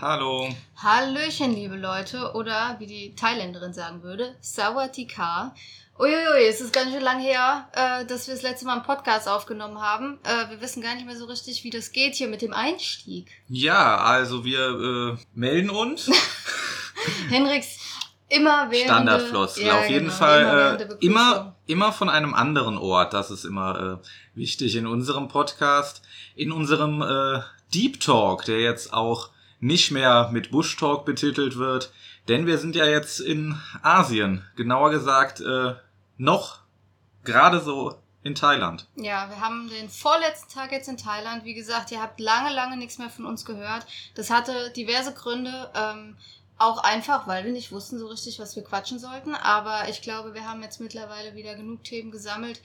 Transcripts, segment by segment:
Hallo. Hallöchen, liebe Leute. Oder wie die Thailänderin sagen würde, Sawatika. Uiuiui, es ist ganz schön lang her, äh, dass wir das letzte Mal einen Podcast aufgenommen haben. Äh, wir wissen gar nicht mehr so richtig, wie das geht hier mit dem Einstieg. Ja, also wir äh, melden uns. Henriks immer während Standardfloskel. Ja, Auf jeden genau, Fall immer äh, immer, immer von einem anderen Ort. Das ist immer wichtig in unserem Podcast. In unserem Deep Talk, der jetzt auch nicht mehr mit Bush Talk betitelt wird. Denn wir sind ja jetzt in Asien. Genauer gesagt, äh, noch gerade so in Thailand. Ja, wir haben den vorletzten Tag jetzt in Thailand. Wie gesagt, ihr habt lange, lange nichts mehr von uns gehört. Das hatte diverse Gründe. Ähm, auch einfach, weil wir nicht wussten so richtig, was wir quatschen sollten. Aber ich glaube, wir haben jetzt mittlerweile wieder genug Themen gesammelt,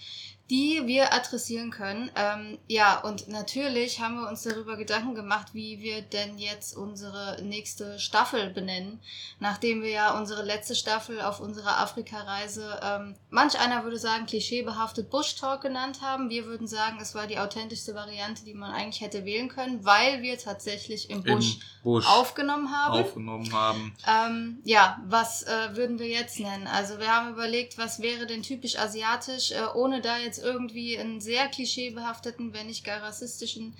die wir adressieren können. Ähm, ja, und natürlich haben wir uns darüber Gedanken gemacht, wie wir denn jetzt unsere nächste Staffel benennen, nachdem wir ja unsere letzte Staffel auf unserer Afrika-Reise, ähm, manch einer würde sagen, klischeebehaftet Bush Talk genannt haben. Wir würden sagen, es war die authentischste Variante, die man eigentlich hätte wählen können, weil wir tatsächlich im Im Busch, Busch aufgenommen haben. aufgenommen haben. Ähm, ja, was äh, würden wir jetzt nennen? Also wir haben überlegt, was wäre denn typisch asiatisch, äh, ohne da jetzt irgendwie einen sehr klischeebehafteten, wenn nicht gar rassistischen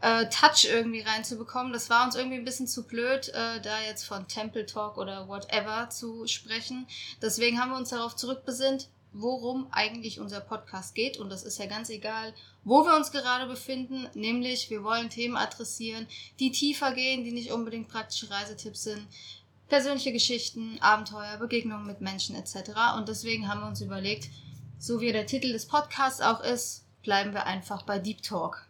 äh, Touch irgendwie reinzubekommen. Das war uns irgendwie ein bisschen zu blöd, äh, da jetzt von Temple Talk oder whatever zu sprechen. Deswegen haben wir uns darauf zurückbesinnt, worum eigentlich unser Podcast geht. Und das ist ja ganz egal, wo wir uns gerade befinden. Nämlich, wir wollen Themen adressieren, die tiefer gehen, die nicht unbedingt praktische Reisetipps sind persönliche Geschichten, Abenteuer, Begegnungen mit Menschen etc. Und deswegen haben wir uns überlegt, so wie der Titel des Podcasts auch ist, bleiben wir einfach bei Deep Talk.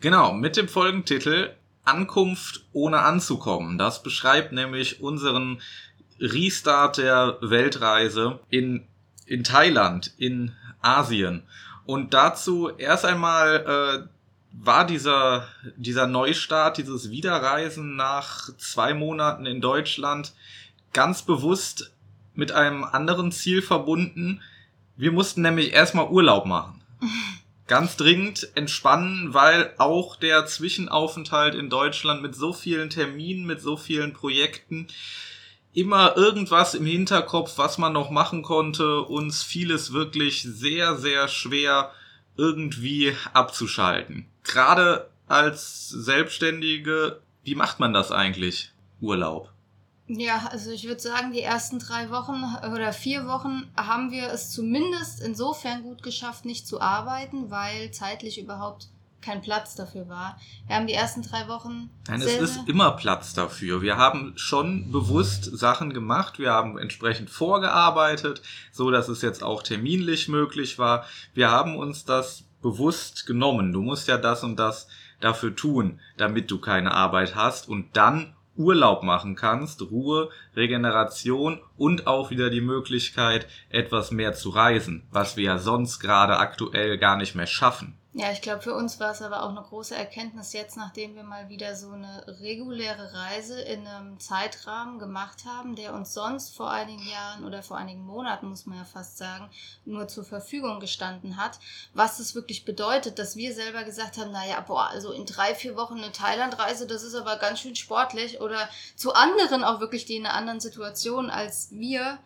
Genau, mit dem Folgentitel Ankunft ohne anzukommen. Das beschreibt nämlich unseren Restart der Weltreise in, in Thailand, in Asien. Und dazu erst einmal äh, war dieser, dieser Neustart, dieses Wiederreisen nach zwei Monaten in Deutschland ganz bewusst mit einem anderen Ziel verbunden. Wir mussten nämlich erstmal Urlaub machen. Ganz dringend entspannen, weil auch der Zwischenaufenthalt in Deutschland mit so vielen Terminen, mit so vielen Projekten, immer irgendwas im Hinterkopf, was man noch machen konnte, uns fiel es wirklich sehr, sehr schwer, irgendwie abzuschalten. Gerade als Selbstständige, wie macht man das eigentlich? Urlaub. Ja, also ich würde sagen, die ersten drei Wochen oder vier Wochen haben wir es zumindest insofern gut geschafft, nicht zu arbeiten, weil zeitlich überhaupt kein Platz dafür war. Wir haben die ersten drei Wochen. Nein, es ist immer Platz dafür. Wir haben schon bewusst Sachen gemacht. Wir haben entsprechend vorgearbeitet, so dass es jetzt auch terminlich möglich war. Wir haben uns das bewusst genommen. Du musst ja das und das dafür tun, damit du keine Arbeit hast und dann Urlaub machen kannst, Ruhe, Regeneration und auch wieder die Möglichkeit, etwas mehr zu reisen, was wir ja sonst gerade aktuell gar nicht mehr schaffen. Ja, ich glaube, für uns war es aber auch eine große Erkenntnis jetzt, nachdem wir mal wieder so eine reguläre Reise in einem Zeitrahmen gemacht haben, der uns sonst vor einigen Jahren oder vor einigen Monaten, muss man ja fast sagen, nur zur Verfügung gestanden hat. Was das wirklich bedeutet, dass wir selber gesagt haben, naja, boah, also in drei, vier Wochen eine Thailandreise, das ist aber ganz schön sportlich oder zu anderen auch wirklich, die in einer anderen Situation als wir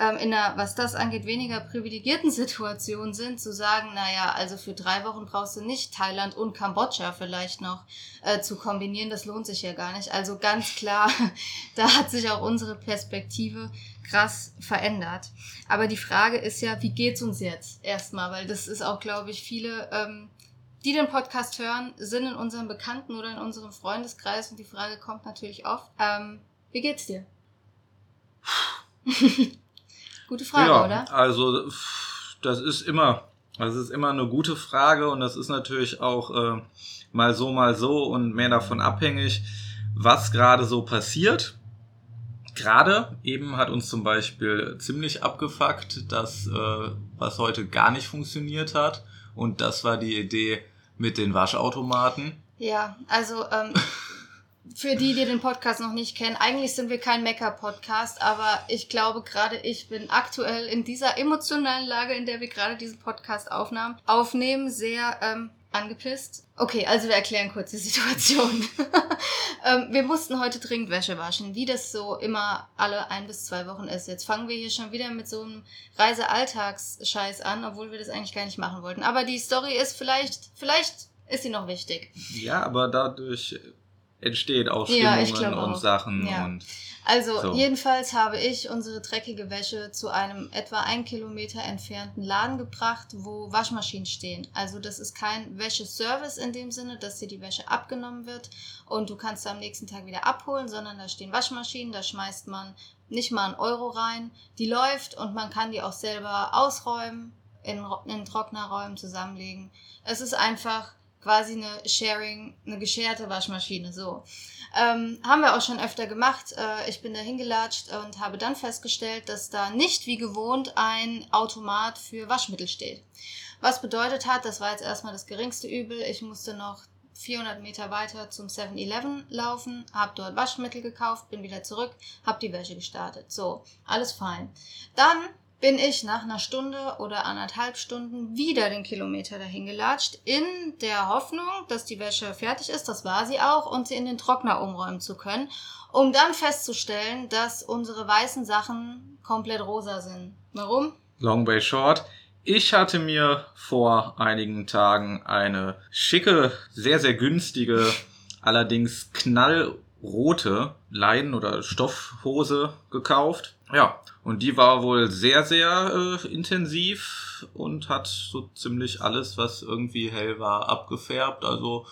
ähm, in einer, was das angeht, weniger privilegierten Situation sind, zu sagen, naja, also für drei Wochen brauchst du nicht Thailand und Kambodscha vielleicht noch äh, zu kombinieren, das lohnt sich ja gar nicht. Also ganz klar, da hat sich auch unsere Perspektive krass verändert. Aber die Frage ist ja, wie geht's uns jetzt erstmal? Weil das ist auch, glaube ich, viele, ähm, die den Podcast hören, sind in unserem Bekannten- oder in unserem Freundeskreis und die Frage kommt natürlich oft, ähm, wie geht's dir? Gute Frage, ja, oder? Also das ist immer, das ist immer eine gute Frage und das ist natürlich auch äh, mal so, mal so und mehr davon abhängig, was gerade so passiert. Gerade eben hat uns zum Beispiel ziemlich abgefuckt, dass äh, was heute gar nicht funktioniert hat und das war die Idee mit den Waschautomaten. Ja, also ähm, für die, die den Podcast noch nicht kennen, eigentlich sind wir kein Mecker-Podcast, aber ich glaube gerade ich bin aktuell in dieser emotionalen Lage, in der wir gerade diesen Podcast aufnahmen, aufnehmen, sehr ähm, angepisst. Okay, also wir erklären kurz die Situation. ähm, wir mussten heute dringend Wäsche waschen, wie das so immer alle ein bis zwei Wochen ist. Jetzt fangen wir hier schon wieder mit so einem Reisealltagsscheiß an, obwohl wir das eigentlich gar nicht machen wollten. Aber die Story ist vielleicht, vielleicht ist sie noch wichtig. Ja, aber dadurch entsteht auch Stimmungen ja, und auch. Sachen ja. und also so. jedenfalls habe ich unsere dreckige Wäsche zu einem etwa ein Kilometer entfernten Laden gebracht, wo Waschmaschinen stehen. Also das ist kein Wäscheservice in dem Sinne, dass dir die Wäsche abgenommen wird und du kannst sie am nächsten Tag wieder abholen, sondern da stehen Waschmaschinen, da schmeißt man nicht mal einen Euro rein, die läuft und man kann die auch selber ausräumen, in, in Trocknerräumen zusammenlegen. Es ist einfach quasi eine Sharing, eine gescherte Waschmaschine, so. Ähm, haben wir auch schon öfter gemacht. Äh, ich bin da hingelatscht und habe dann festgestellt, dass da nicht wie gewohnt ein Automat für Waschmittel steht. Was bedeutet hat, das war jetzt erstmal das geringste Übel. Ich musste noch 400 Meter weiter zum 7-Eleven laufen, habe dort Waschmittel gekauft, bin wieder zurück, habe die Wäsche gestartet. So, alles fein. Dann bin ich nach einer Stunde oder anderthalb Stunden wieder den Kilometer dahin gelatscht, in der Hoffnung, dass die Wäsche fertig ist, das war sie auch, und sie in den Trockner umräumen zu können, um dann festzustellen, dass unsere weißen Sachen komplett rosa sind. Warum? Long way short. Ich hatte mir vor einigen Tagen eine schicke, sehr, sehr günstige, allerdings knallrote Leiden- oder Stoffhose gekauft. Ja, und die war wohl sehr, sehr äh, intensiv und hat so ziemlich alles, was irgendwie hell war, abgefärbt. Also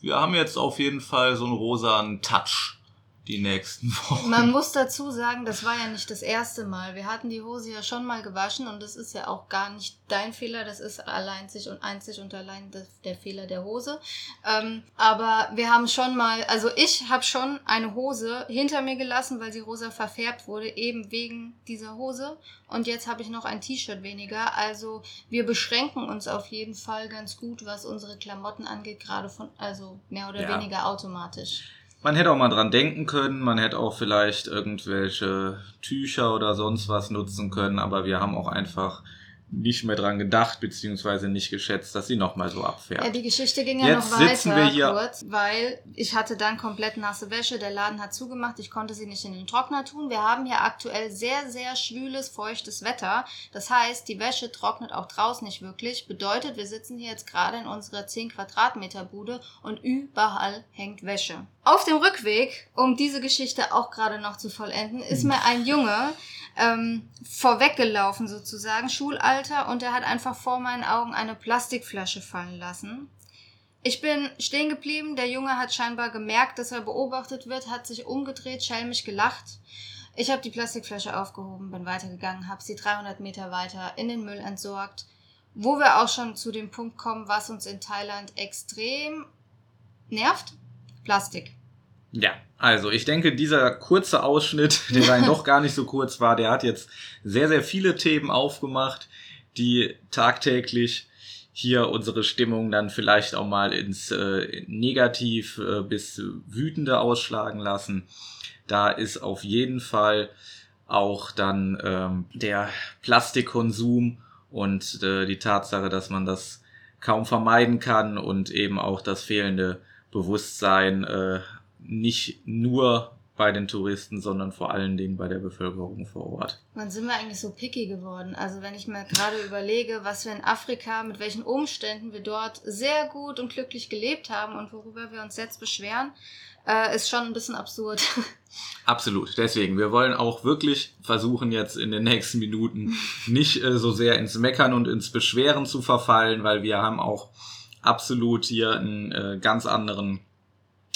wir haben jetzt auf jeden Fall so einen rosanen Touch die nächsten Wochen. Man muss dazu sagen, das war ja nicht das erste Mal. Wir hatten die Hose ja schon mal gewaschen und das ist ja auch gar nicht dein Fehler. Das ist allein sich und einzig und allein der Fehler der Hose. Ähm, aber wir haben schon mal, also ich habe schon eine Hose hinter mir gelassen, weil sie rosa verfärbt wurde, eben wegen dieser Hose. Und jetzt habe ich noch ein T-Shirt weniger. Also wir beschränken uns auf jeden Fall ganz gut, was unsere Klamotten angeht, gerade von, also mehr oder ja. weniger automatisch. Man hätte auch mal dran denken können, man hätte auch vielleicht irgendwelche Tücher oder sonst was nutzen können, aber wir haben auch einfach nicht mehr dran gedacht, beziehungsweise nicht geschätzt, dass sie nochmal so abfährt. Ja, die Geschichte ging ja Jetzt noch weiter kurz, weil ich hatte dann komplett nasse Wäsche, der Laden hat zugemacht, ich konnte sie nicht in den Trockner tun. Wir haben hier aktuell sehr, sehr schwüles, feuchtes Wetter. Das heißt, die Wäsche trocknet auch draußen nicht wirklich. Bedeutet, wir sitzen hier jetzt gerade in unserer 10 Quadratmeter Bude und überall hängt Wäsche. Auf dem Rückweg, um diese Geschichte auch gerade noch zu vollenden, ist mir ein Junge ähm, vorweggelaufen sozusagen, Schulalter, und er hat einfach vor meinen Augen eine Plastikflasche fallen lassen. Ich bin stehen geblieben, der Junge hat scheinbar gemerkt, dass er beobachtet wird, hat sich umgedreht, schelmisch gelacht. Ich habe die Plastikflasche aufgehoben, bin weitergegangen, habe sie 300 Meter weiter in den Müll entsorgt, wo wir auch schon zu dem Punkt kommen, was uns in Thailand extrem nervt. Plastik. Ja, also ich denke, dieser kurze Ausschnitt, der dann doch gar nicht so kurz war, der hat jetzt sehr, sehr viele Themen aufgemacht, die tagtäglich hier unsere Stimmung dann vielleicht auch mal ins äh, Negativ äh, bis Wütende ausschlagen lassen. Da ist auf jeden Fall auch dann ähm, der Plastikkonsum und äh, die Tatsache, dass man das kaum vermeiden kann und eben auch das fehlende Bewusstsein äh, nicht nur bei den Touristen, sondern vor allen Dingen bei der Bevölkerung vor Ort. Wann sind wir eigentlich so picky geworden? Also wenn ich mir gerade überlege, was wir in Afrika, mit welchen Umständen wir dort sehr gut und glücklich gelebt haben und worüber wir uns jetzt beschweren, äh, ist schon ein bisschen absurd. Absolut. Deswegen, wir wollen auch wirklich versuchen, jetzt in den nächsten Minuten nicht äh, so sehr ins Meckern und ins Beschweren zu verfallen, weil wir haben auch absolut hier einen äh, ganz anderen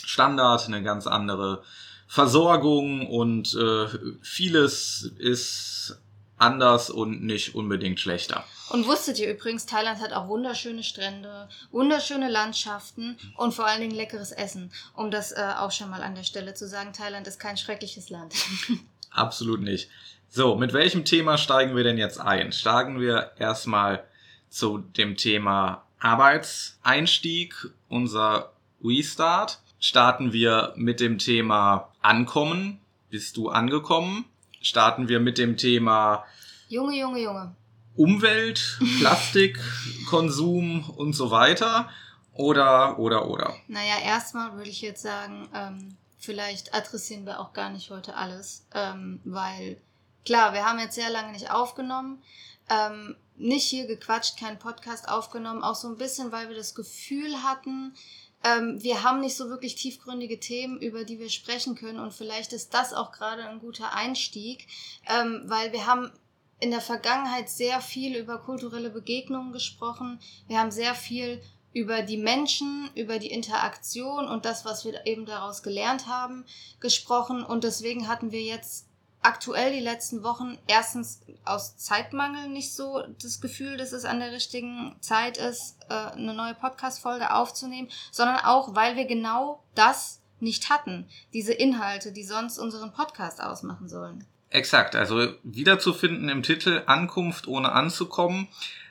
Standard, eine ganz andere Versorgung und äh, vieles ist anders und nicht unbedingt schlechter. Und wusstet ihr übrigens, Thailand hat auch wunderschöne Strände, wunderschöne Landschaften und vor allen Dingen leckeres Essen. Um das äh, auch schon mal an der Stelle zu sagen, Thailand ist kein schreckliches Land. Absolut nicht. So, mit welchem Thema steigen wir denn jetzt ein? Steigen wir erstmal zu dem Thema Arbeitseinstieg, unser Restart starten wir mit dem Thema Ankommen. Bist du angekommen? Starten wir mit dem Thema Junge, Junge, Junge. Umwelt, Plastikkonsum und so weiter. Oder, oder, oder. Naja, erstmal würde ich jetzt sagen, ähm, vielleicht adressieren wir auch gar nicht heute alles, ähm, weil klar, wir haben jetzt sehr lange nicht aufgenommen, ähm, nicht hier gequatscht, keinen Podcast aufgenommen, auch so ein bisschen, weil wir das Gefühl hatten, ähm, wir haben nicht so wirklich tiefgründige Themen, über die wir sprechen können und vielleicht ist das auch gerade ein guter Einstieg, ähm, weil wir haben in der Vergangenheit sehr viel über kulturelle Begegnungen gesprochen. Wir haben sehr viel über die Menschen, über die Interaktion und das, was wir eben daraus gelernt haben, gesprochen. Und deswegen hatten wir jetzt aktuell die letzten Wochen erstens aus Zeitmangel nicht so das Gefühl, dass es an der richtigen Zeit ist, äh, eine neue Podcast-Folge aufzunehmen, sondern auch, weil wir genau das nicht hatten. Diese Inhalte, die sonst unseren Podcast ausmachen sollen. Exakt, also wiederzufinden im Titel Ankunft ohne anzukommen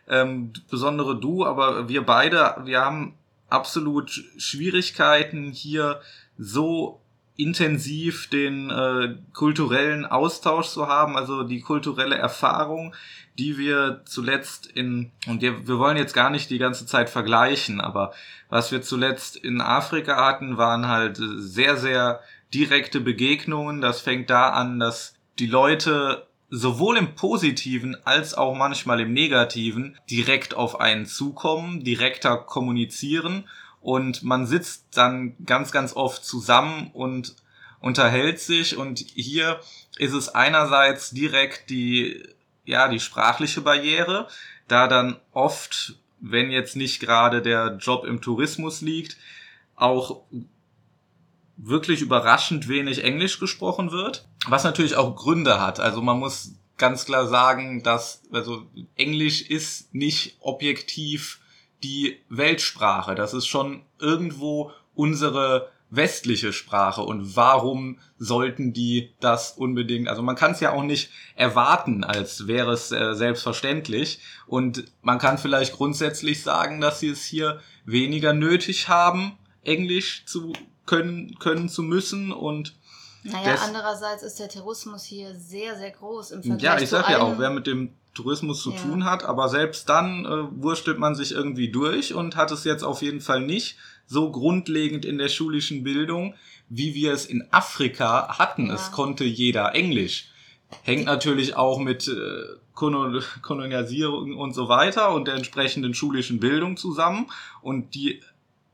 ähm, besondere du, aber wir beide, wir haben absolut Schwierigkeiten hier so intensiv den äh, kulturellen Austausch zu haben, also die kulturelle Erfahrung, die wir zuletzt in, und wir, wollen jetzt gar nicht die ganze Zeit vergleichen, aber was wir zuletzt in Afrika hatten, waren halt sehr, sehr direkte Begegnungen. Das fängt da an, dass die Leute sowohl im positiven als auch manchmal im negativen direkt auf einen zukommen, direkter kommunizieren und man sitzt dann ganz, ganz oft zusammen und unterhält sich und hier ist es einerseits direkt die, ja, die sprachliche Barriere, da dann oft, wenn jetzt nicht gerade der Job im Tourismus liegt, auch wirklich überraschend wenig Englisch gesprochen wird, was natürlich auch Gründe hat. Also man muss ganz klar sagen, dass also Englisch ist nicht objektiv die Weltsprache. Das ist schon irgendwo unsere westliche Sprache. Und warum sollten die das unbedingt, also man kann es ja auch nicht erwarten, als wäre es äh, selbstverständlich. Und man kann vielleicht grundsätzlich sagen, dass sie es hier weniger nötig haben, Englisch zu können, können zu müssen. Und naja, Des andererseits ist der Tourismus hier sehr, sehr groß im Vergleich Ja, ich sag ja auch, wer mit dem Tourismus zu ja. tun hat, aber selbst dann äh, wurstelt man sich irgendwie durch und hat es jetzt auf jeden Fall nicht so grundlegend in der schulischen Bildung, wie wir es in Afrika hatten. Ja. Es konnte jeder Englisch. Hängt natürlich auch mit äh, Kolonialisierung und so weiter und der entsprechenden schulischen Bildung zusammen. Und die,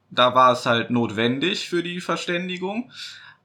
da war es halt notwendig für die Verständigung.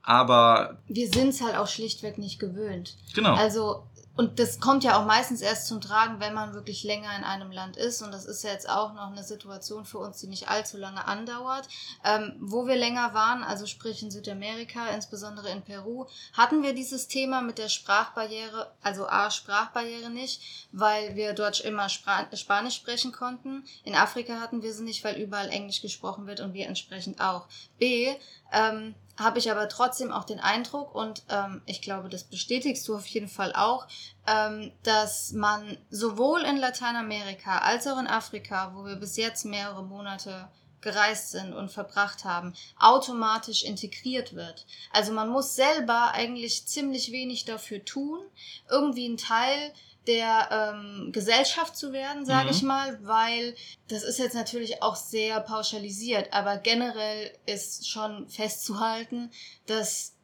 Aber. Wir sind es halt auch schlichtweg nicht gewöhnt. Genau. Also und das kommt ja auch meistens erst zum Tragen, wenn man wirklich länger in einem Land ist. Und das ist ja jetzt auch noch eine Situation für uns, die nicht allzu lange andauert. Ähm, wo wir länger waren, also sprich in Südamerika, insbesondere in Peru, hatten wir dieses Thema mit der Sprachbarriere, also A, Sprachbarriere nicht, weil wir dort immer Spra Spanisch sprechen konnten. In Afrika hatten wir sie nicht, weil überall Englisch gesprochen wird und wir entsprechend auch. B, ähm, habe ich aber trotzdem auch den Eindruck, und ähm, ich glaube, das bestätigst du auf jeden Fall auch, ähm, dass man sowohl in Lateinamerika als auch in Afrika, wo wir bis jetzt mehrere Monate gereist sind und verbracht haben, automatisch integriert wird. Also man muss selber eigentlich ziemlich wenig dafür tun, irgendwie ein Teil der ähm, Gesellschaft zu werden, sage mhm. ich mal, weil das ist jetzt natürlich auch sehr pauschalisiert, aber generell ist schon festzuhalten, dass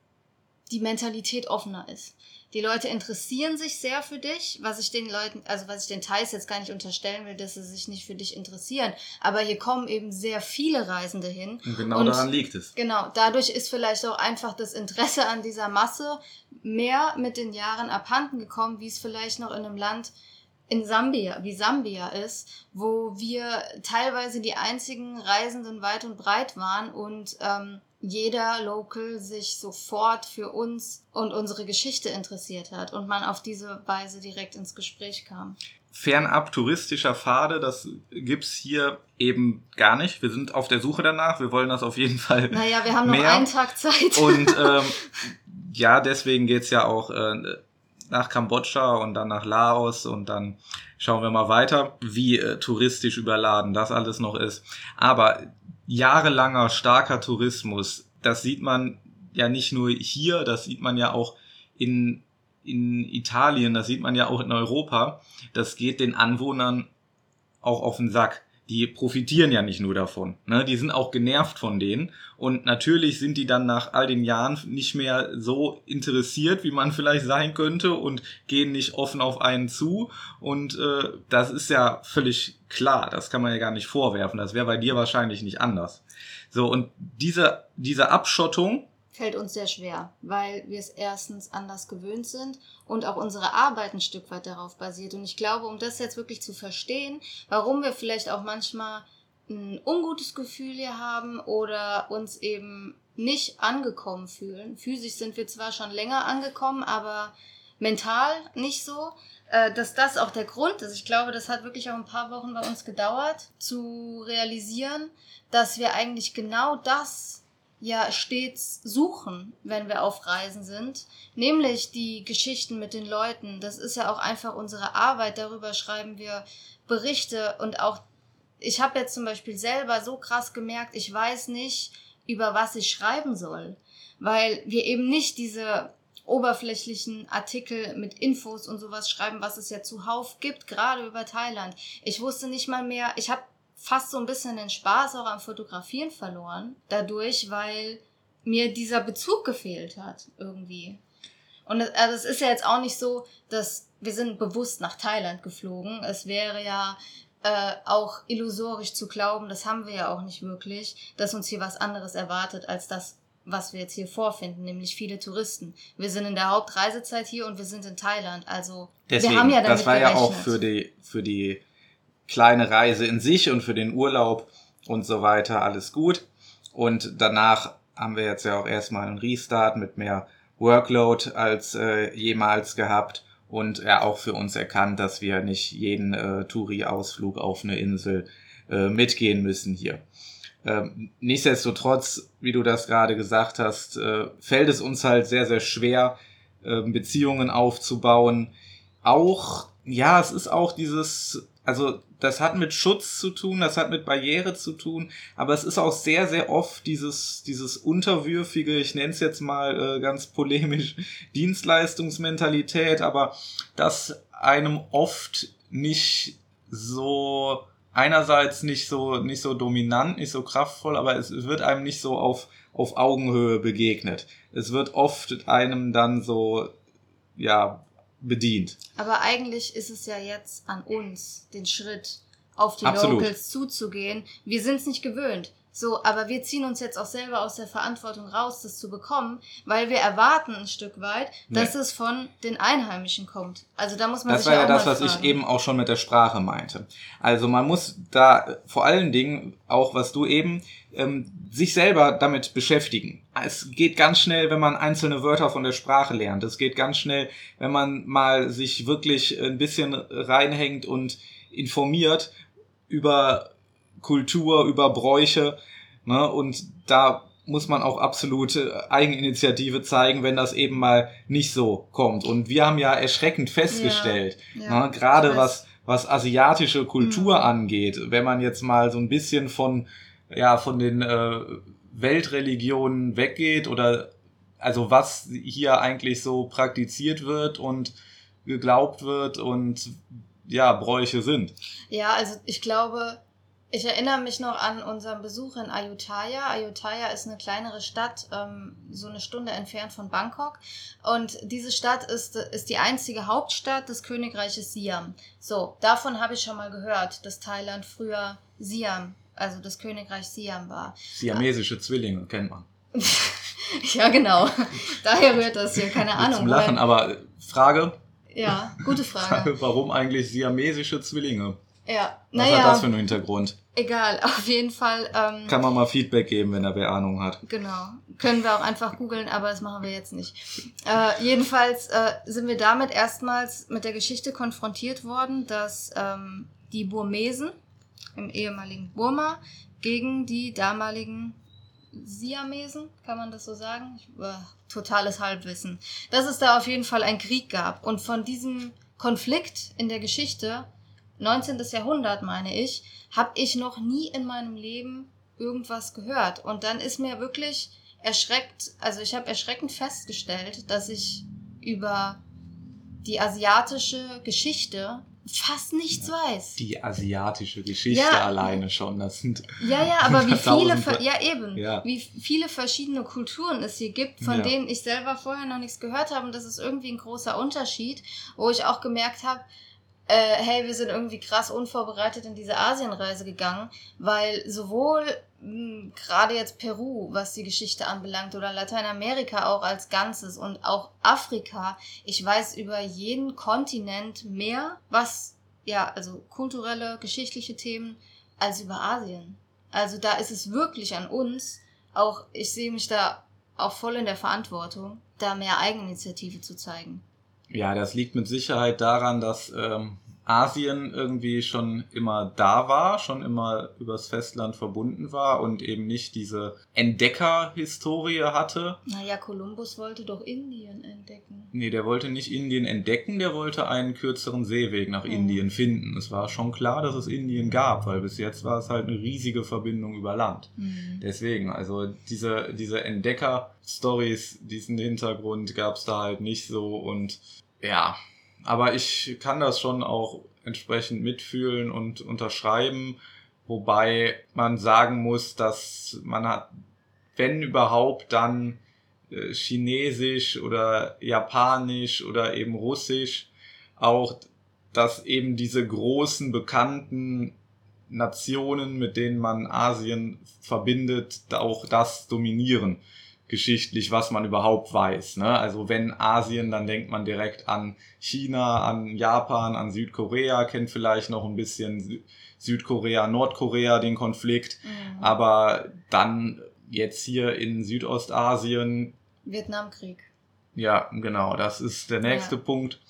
die Mentalität offener ist. Die Leute interessieren sich sehr für dich, was ich den Leuten, also was ich den Thais jetzt gar nicht unterstellen will, dass sie sich nicht für dich interessieren. Aber hier kommen eben sehr viele Reisende hin. Und genau und daran liegt es. Genau, dadurch ist vielleicht auch einfach das Interesse an dieser Masse mehr mit den Jahren abhanden gekommen, wie es vielleicht noch in einem Land in Sambia, wie Sambia ist, wo wir teilweise die einzigen Reisenden weit und breit waren und ähm, jeder Local sich sofort für uns und unsere Geschichte interessiert hat und man auf diese Weise direkt ins Gespräch kam. Fernab touristischer Pfade, das gibt's hier eben gar nicht. Wir sind auf der Suche danach. Wir wollen das auf jeden Fall. Naja, wir haben noch einen Tag Zeit. Und ähm, ja, deswegen geht's ja auch äh, nach Kambodscha und dann nach Laos und dann schauen wir mal weiter, wie äh, touristisch überladen das alles noch ist. Aber jahrelanger starker Tourismus. Das sieht man ja nicht nur hier, das sieht man ja auch in, in Italien, das sieht man ja auch in Europa. Das geht den Anwohnern auch auf den Sack. Die profitieren ja nicht nur davon. Ne? Die sind auch genervt von denen. Und natürlich sind die dann nach all den Jahren nicht mehr so interessiert, wie man vielleicht sein könnte und gehen nicht offen auf einen zu. Und äh, das ist ja völlig klar. Das kann man ja gar nicht vorwerfen. Das wäre bei dir wahrscheinlich nicht anders. So, und diese, diese Abschottung, fällt uns sehr schwer, weil wir es erstens anders gewöhnt sind und auch unsere Arbeit ein Stück weit darauf basiert. Und ich glaube, um das jetzt wirklich zu verstehen, warum wir vielleicht auch manchmal ein ungutes Gefühl hier haben oder uns eben nicht angekommen fühlen. Physisch sind wir zwar schon länger angekommen, aber mental nicht so, äh, dass das auch der Grund ist. Ich glaube, das hat wirklich auch ein paar Wochen bei uns gedauert, zu realisieren, dass wir eigentlich genau das ja stets suchen, wenn wir auf Reisen sind, nämlich die Geschichten mit den Leuten. Das ist ja auch einfach unsere Arbeit. Darüber schreiben wir Berichte und auch ich habe jetzt zum Beispiel selber so krass gemerkt, ich weiß nicht, über was ich schreiben soll, weil wir eben nicht diese oberflächlichen Artikel mit Infos und sowas schreiben, was es ja zuhauf gibt, gerade über Thailand. Ich wusste nicht mal mehr, ich habe fast so ein bisschen den Spaß auch am Fotografieren verloren, dadurch, weil mir dieser Bezug gefehlt hat, irgendwie. Und es, also es ist ja jetzt auch nicht so, dass wir sind bewusst nach Thailand geflogen. Es wäre ja äh, auch illusorisch zu glauben, das haben wir ja auch nicht wirklich, dass uns hier was anderes erwartet als das, was wir jetzt hier vorfinden, nämlich viele Touristen. Wir sind in der Hauptreisezeit hier und wir sind in Thailand. Also Deswegen, wir haben ja damit das war gerechnet. ja auch für die für die kleine Reise in sich und für den Urlaub und so weiter alles gut. Und danach haben wir jetzt ja auch erstmal einen Restart mit mehr Workload als äh, jemals gehabt und ja auch für uns erkannt, dass wir nicht jeden äh, Touri-Ausflug auf eine Insel äh, mitgehen müssen hier. Ähm, nichtsdestotrotz, wie du das gerade gesagt hast, äh, fällt es uns halt sehr, sehr schwer, äh, Beziehungen aufzubauen. Auch, ja, es ist auch dieses also das hat mit Schutz zu tun, das hat mit Barriere zu tun, aber es ist auch sehr, sehr oft dieses, dieses unterwürfige, ich nenne es jetzt mal äh, ganz polemisch, Dienstleistungsmentalität, aber das einem oft nicht so einerseits nicht so nicht so dominant, nicht so kraftvoll, aber es wird einem nicht so auf auf Augenhöhe begegnet. Es wird oft einem dann so ja bedient. Aber eigentlich ist es ja jetzt an uns, den Schritt auf die Absolut. Locals zuzugehen. Wir sind es nicht gewöhnt. So, aber wir ziehen uns jetzt auch selber aus der Verantwortung raus, das zu bekommen, weil wir erwarten ein Stück weit, dass nee. es von den Einheimischen kommt. Also da muss man das sich war ja das, was fragen. ich eben auch schon mit der Sprache meinte. Also man muss da vor allen Dingen auch, was du eben ähm, sich selber damit beschäftigen. Es geht ganz schnell, wenn man einzelne Wörter von der Sprache lernt. Es geht ganz schnell, wenn man mal sich wirklich ein bisschen reinhängt und informiert über Kultur, über Bräuche. Ne? Und da muss man auch absolut Eigeninitiative zeigen, wenn das eben mal nicht so kommt. Und wir haben ja erschreckend festgestellt, ja, ja, ne? gerade was, was asiatische Kultur mhm. angeht, wenn man jetzt mal so ein bisschen von, ja, von den äh, Weltreligionen weggeht oder also was hier eigentlich so praktiziert wird und geglaubt wird und ja, Bräuche sind. Ja, also ich glaube, ich erinnere mich noch an unseren Besuch in Ayutthaya. Ayutthaya ist eine kleinere Stadt, ähm, so eine Stunde entfernt von Bangkok. Und diese Stadt ist, ist die einzige Hauptstadt des Königreiches Siam. So, davon habe ich schon mal gehört, dass Thailand früher Siam, also das Königreich Siam war. Siamesische Zwillinge kennt man. ja, genau. Daher rührt das hier, keine Ahnung. Zum Lachen, aber Frage. Ja, gute Frage. Warum eigentlich siamesische Zwillinge? Ja, Was naja. hat das für einen Hintergrund? Egal, auf jeden Fall. Ähm, Kann man mal Feedback geben, wenn er wer Ahnung hat. Genau. Können wir auch einfach googeln, aber das machen wir jetzt nicht. Äh, jedenfalls äh, sind wir damit erstmals mit der Geschichte konfrontiert worden, dass ähm, die Burmesen im ehemaligen Burma gegen die damaligen Siamesen, kann man das so sagen? Ich, äh, totales Halbwissen. Dass es da auf jeden Fall einen Krieg gab. Und von diesem Konflikt in der Geschichte 19. Jahrhundert, meine ich, habe ich noch nie in meinem Leben irgendwas gehört. Und dann ist mir wirklich erschreckt, also ich habe erschreckend festgestellt, dass ich über die asiatische Geschichte fast nichts weiß. Die asiatische Geschichte ja, alleine schon, das sind. Ja, ja, aber wie viele, ja eben, ja. wie viele verschiedene Kulturen es hier gibt, von ja. denen ich selber vorher noch nichts gehört habe. Und das ist irgendwie ein großer Unterschied, wo ich auch gemerkt habe, äh, hey, wir sind irgendwie krass unvorbereitet in diese Asienreise gegangen, weil sowohl hm, gerade jetzt Peru, was die Geschichte anbelangt, oder Lateinamerika auch als Ganzes und auch Afrika, ich weiß über jeden Kontinent mehr, was, ja, also kulturelle, geschichtliche Themen, als über Asien. Also da ist es wirklich an uns, auch ich sehe mich da auch voll in der Verantwortung, da mehr Eigeninitiative zu zeigen. Ja, das liegt mit Sicherheit daran, dass ähm, Asien irgendwie schon immer da war, schon immer übers Festland verbunden war und eben nicht diese Entdecker-Historie hatte. Naja, Kolumbus wollte doch Indien entdecken. Nee, der wollte nicht Indien entdecken, der wollte einen kürzeren Seeweg nach oh. Indien finden. Es war schon klar, dass es Indien gab, weil bis jetzt war es halt eine riesige Verbindung über Land. Mhm. Deswegen, also diese, diese Entdecker-Stories, diesen Hintergrund gab es da halt nicht so und ja, aber ich kann das schon auch entsprechend mitfühlen und unterschreiben, wobei man sagen muss, dass man hat, wenn überhaupt, dann äh, Chinesisch oder Japanisch oder eben Russisch auch, dass eben diese großen bekannten Nationen, mit denen man Asien verbindet, auch das dominieren geschichtlich, was man überhaupt weiß. Ne? Also wenn Asien, dann denkt man direkt an China, an Japan, an Südkorea, kennt vielleicht noch ein bisschen Südkorea, Nordkorea den Konflikt, mhm. aber dann jetzt hier in Südostasien. Vietnamkrieg. Ja, genau, das ist der nächste ja. Punkt,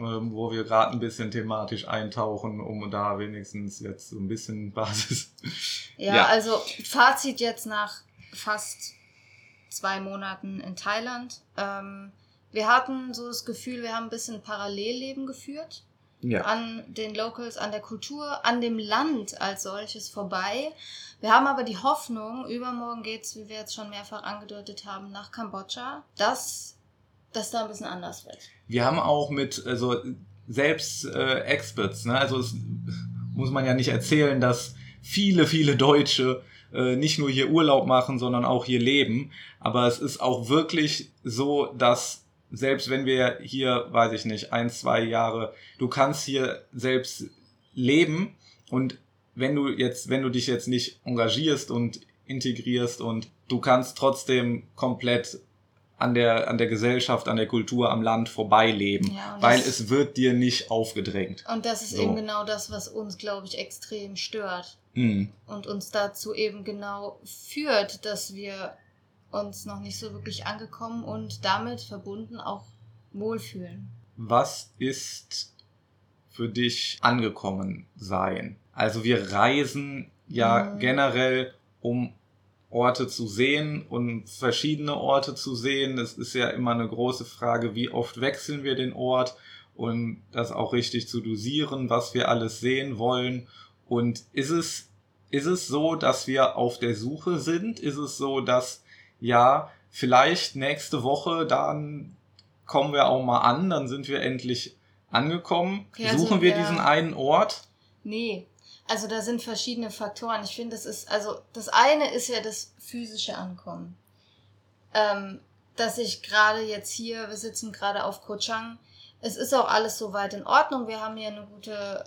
ähm, wo wir gerade ein bisschen thematisch eintauchen, um da wenigstens jetzt so ein bisschen Basis. Ja, ja, also Fazit jetzt nach fast zwei Monaten in Thailand. Ähm, wir hatten so das Gefühl, wir haben ein bisschen Parallelleben geführt. Ja. An den Locals, an der Kultur, an dem Land als solches vorbei. Wir haben aber die Hoffnung, übermorgen geht's, wie wir jetzt schon mehrfach angedeutet haben, nach Kambodscha, dass das da ein bisschen anders wird. Wir haben auch mit, also selbst äh, Experts, ne? also es muss man ja nicht erzählen, dass viele, viele Deutsche äh, nicht nur hier Urlaub machen, sondern auch hier leben. Aber es ist auch wirklich so, dass selbst wenn wir hier, weiß ich nicht, ein, zwei Jahre, du kannst hier selbst leben und wenn du jetzt, wenn du dich jetzt nicht engagierst und integrierst und du kannst trotzdem komplett an der, an der Gesellschaft, an der Kultur, am Land vorbeileben, ja, weil es wird dir nicht aufgedrängt. Und das ist so. eben genau das, was uns, glaube ich, extrem stört. Mhm. Und uns dazu eben genau führt, dass wir uns noch nicht so wirklich angekommen und damit verbunden auch wohlfühlen. Was ist für dich angekommen sein? Also wir reisen ja mhm. generell, um Orte zu sehen und verschiedene Orte zu sehen. Es ist ja immer eine große Frage, wie oft wechseln wir den Ort und das auch richtig zu dosieren, was wir alles sehen wollen und ist es, ist es so, dass wir auf der Suche sind? Ist es so, dass, ja, vielleicht nächste Woche, dann kommen wir auch mal an, dann sind wir endlich angekommen? Okay, also Suchen wir, wir diesen einen Ort? Nee, also da sind verschiedene Faktoren. Ich finde, das ist, also das eine ist ja das physische Ankommen. Ähm, dass ich gerade jetzt hier, wir sitzen gerade auf Koh Chang, es ist auch alles soweit in Ordnung. Wir haben hier eine gute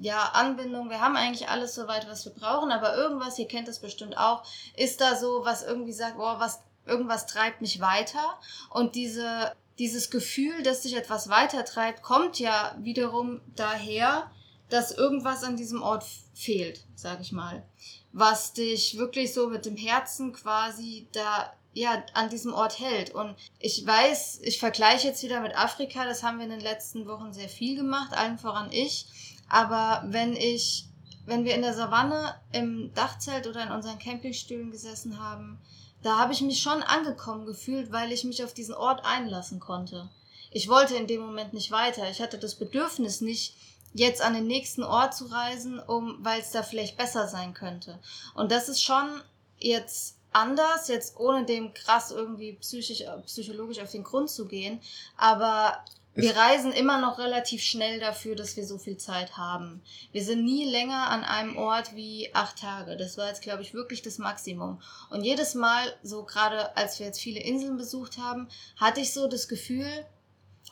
ja, Anbindung. Wir haben eigentlich alles soweit, was wir brauchen, aber irgendwas, ihr kennt das bestimmt auch, ist da so, was irgendwie sagt, boah, was, irgendwas treibt mich weiter. Und diese, dieses Gefühl, dass sich etwas weiter treibt, kommt ja wiederum daher, dass irgendwas an diesem Ort fehlt, sag ich mal. Was dich wirklich so mit dem Herzen quasi da ja, an diesem Ort hält. Und ich weiß, ich vergleiche jetzt wieder mit Afrika, das haben wir in den letzten Wochen sehr viel gemacht, allen voran ich. Aber wenn ich, wenn wir in der Savanne im Dachzelt oder in unseren Campingstühlen gesessen haben, da habe ich mich schon angekommen gefühlt, weil ich mich auf diesen Ort einlassen konnte. Ich wollte in dem Moment nicht weiter. Ich hatte das Bedürfnis nicht, jetzt an den nächsten Ort zu reisen, um, weil es da vielleicht besser sein könnte. Und das ist schon jetzt anders, jetzt ohne dem krass irgendwie psychisch, psychologisch auf den Grund zu gehen. Aber Wir reisen immer noch relativ schnell dafür, dass wir so viel Zeit haben. Wir sind nie länger an einem Ort wie acht Tage. Das war jetzt, glaube ich, wirklich das Maximum. Und jedes Mal, so gerade als wir jetzt viele Inseln besucht haben, hatte ich so das Gefühl,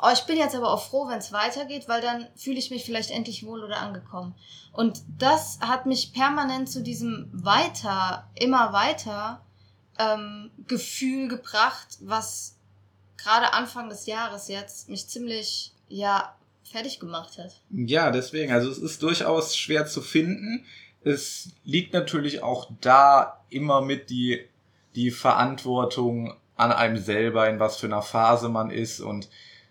oh, ich bin jetzt aber auch froh, wenn es weitergeht, weil dann fühle ich mich vielleicht endlich wohl oder angekommen. Und das hat mich permanent zu diesem weiter, immer weiter ähm, Gefühl gebracht, was gerade Anfang des Jahres jetzt mich ziemlich, ja, fertig gemacht hat. Ja, deswegen, also es ist durchaus schwer zu finden. Es liegt natürlich auch da immer mit die, die Verantwortung an einem selber, in was für einer Phase man ist und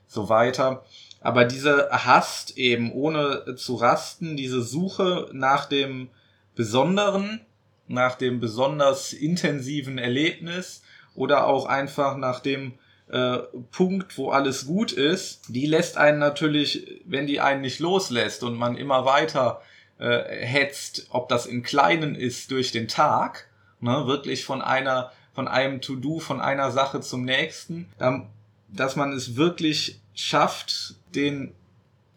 so weiter. Aber diese Hast eben ohne zu rasten, diese Suche nach dem Besonderen, nach dem besonders intensiven Erlebnis oder auch einfach nach dem äh, Punkt, wo alles gut ist, die lässt einen natürlich, wenn die einen nicht loslässt und man immer weiter äh, hetzt, ob das in Kleinen ist durch den Tag, ne, wirklich von einer, von einem To-Do, von einer Sache zum nächsten, dann, dass man es wirklich schafft, den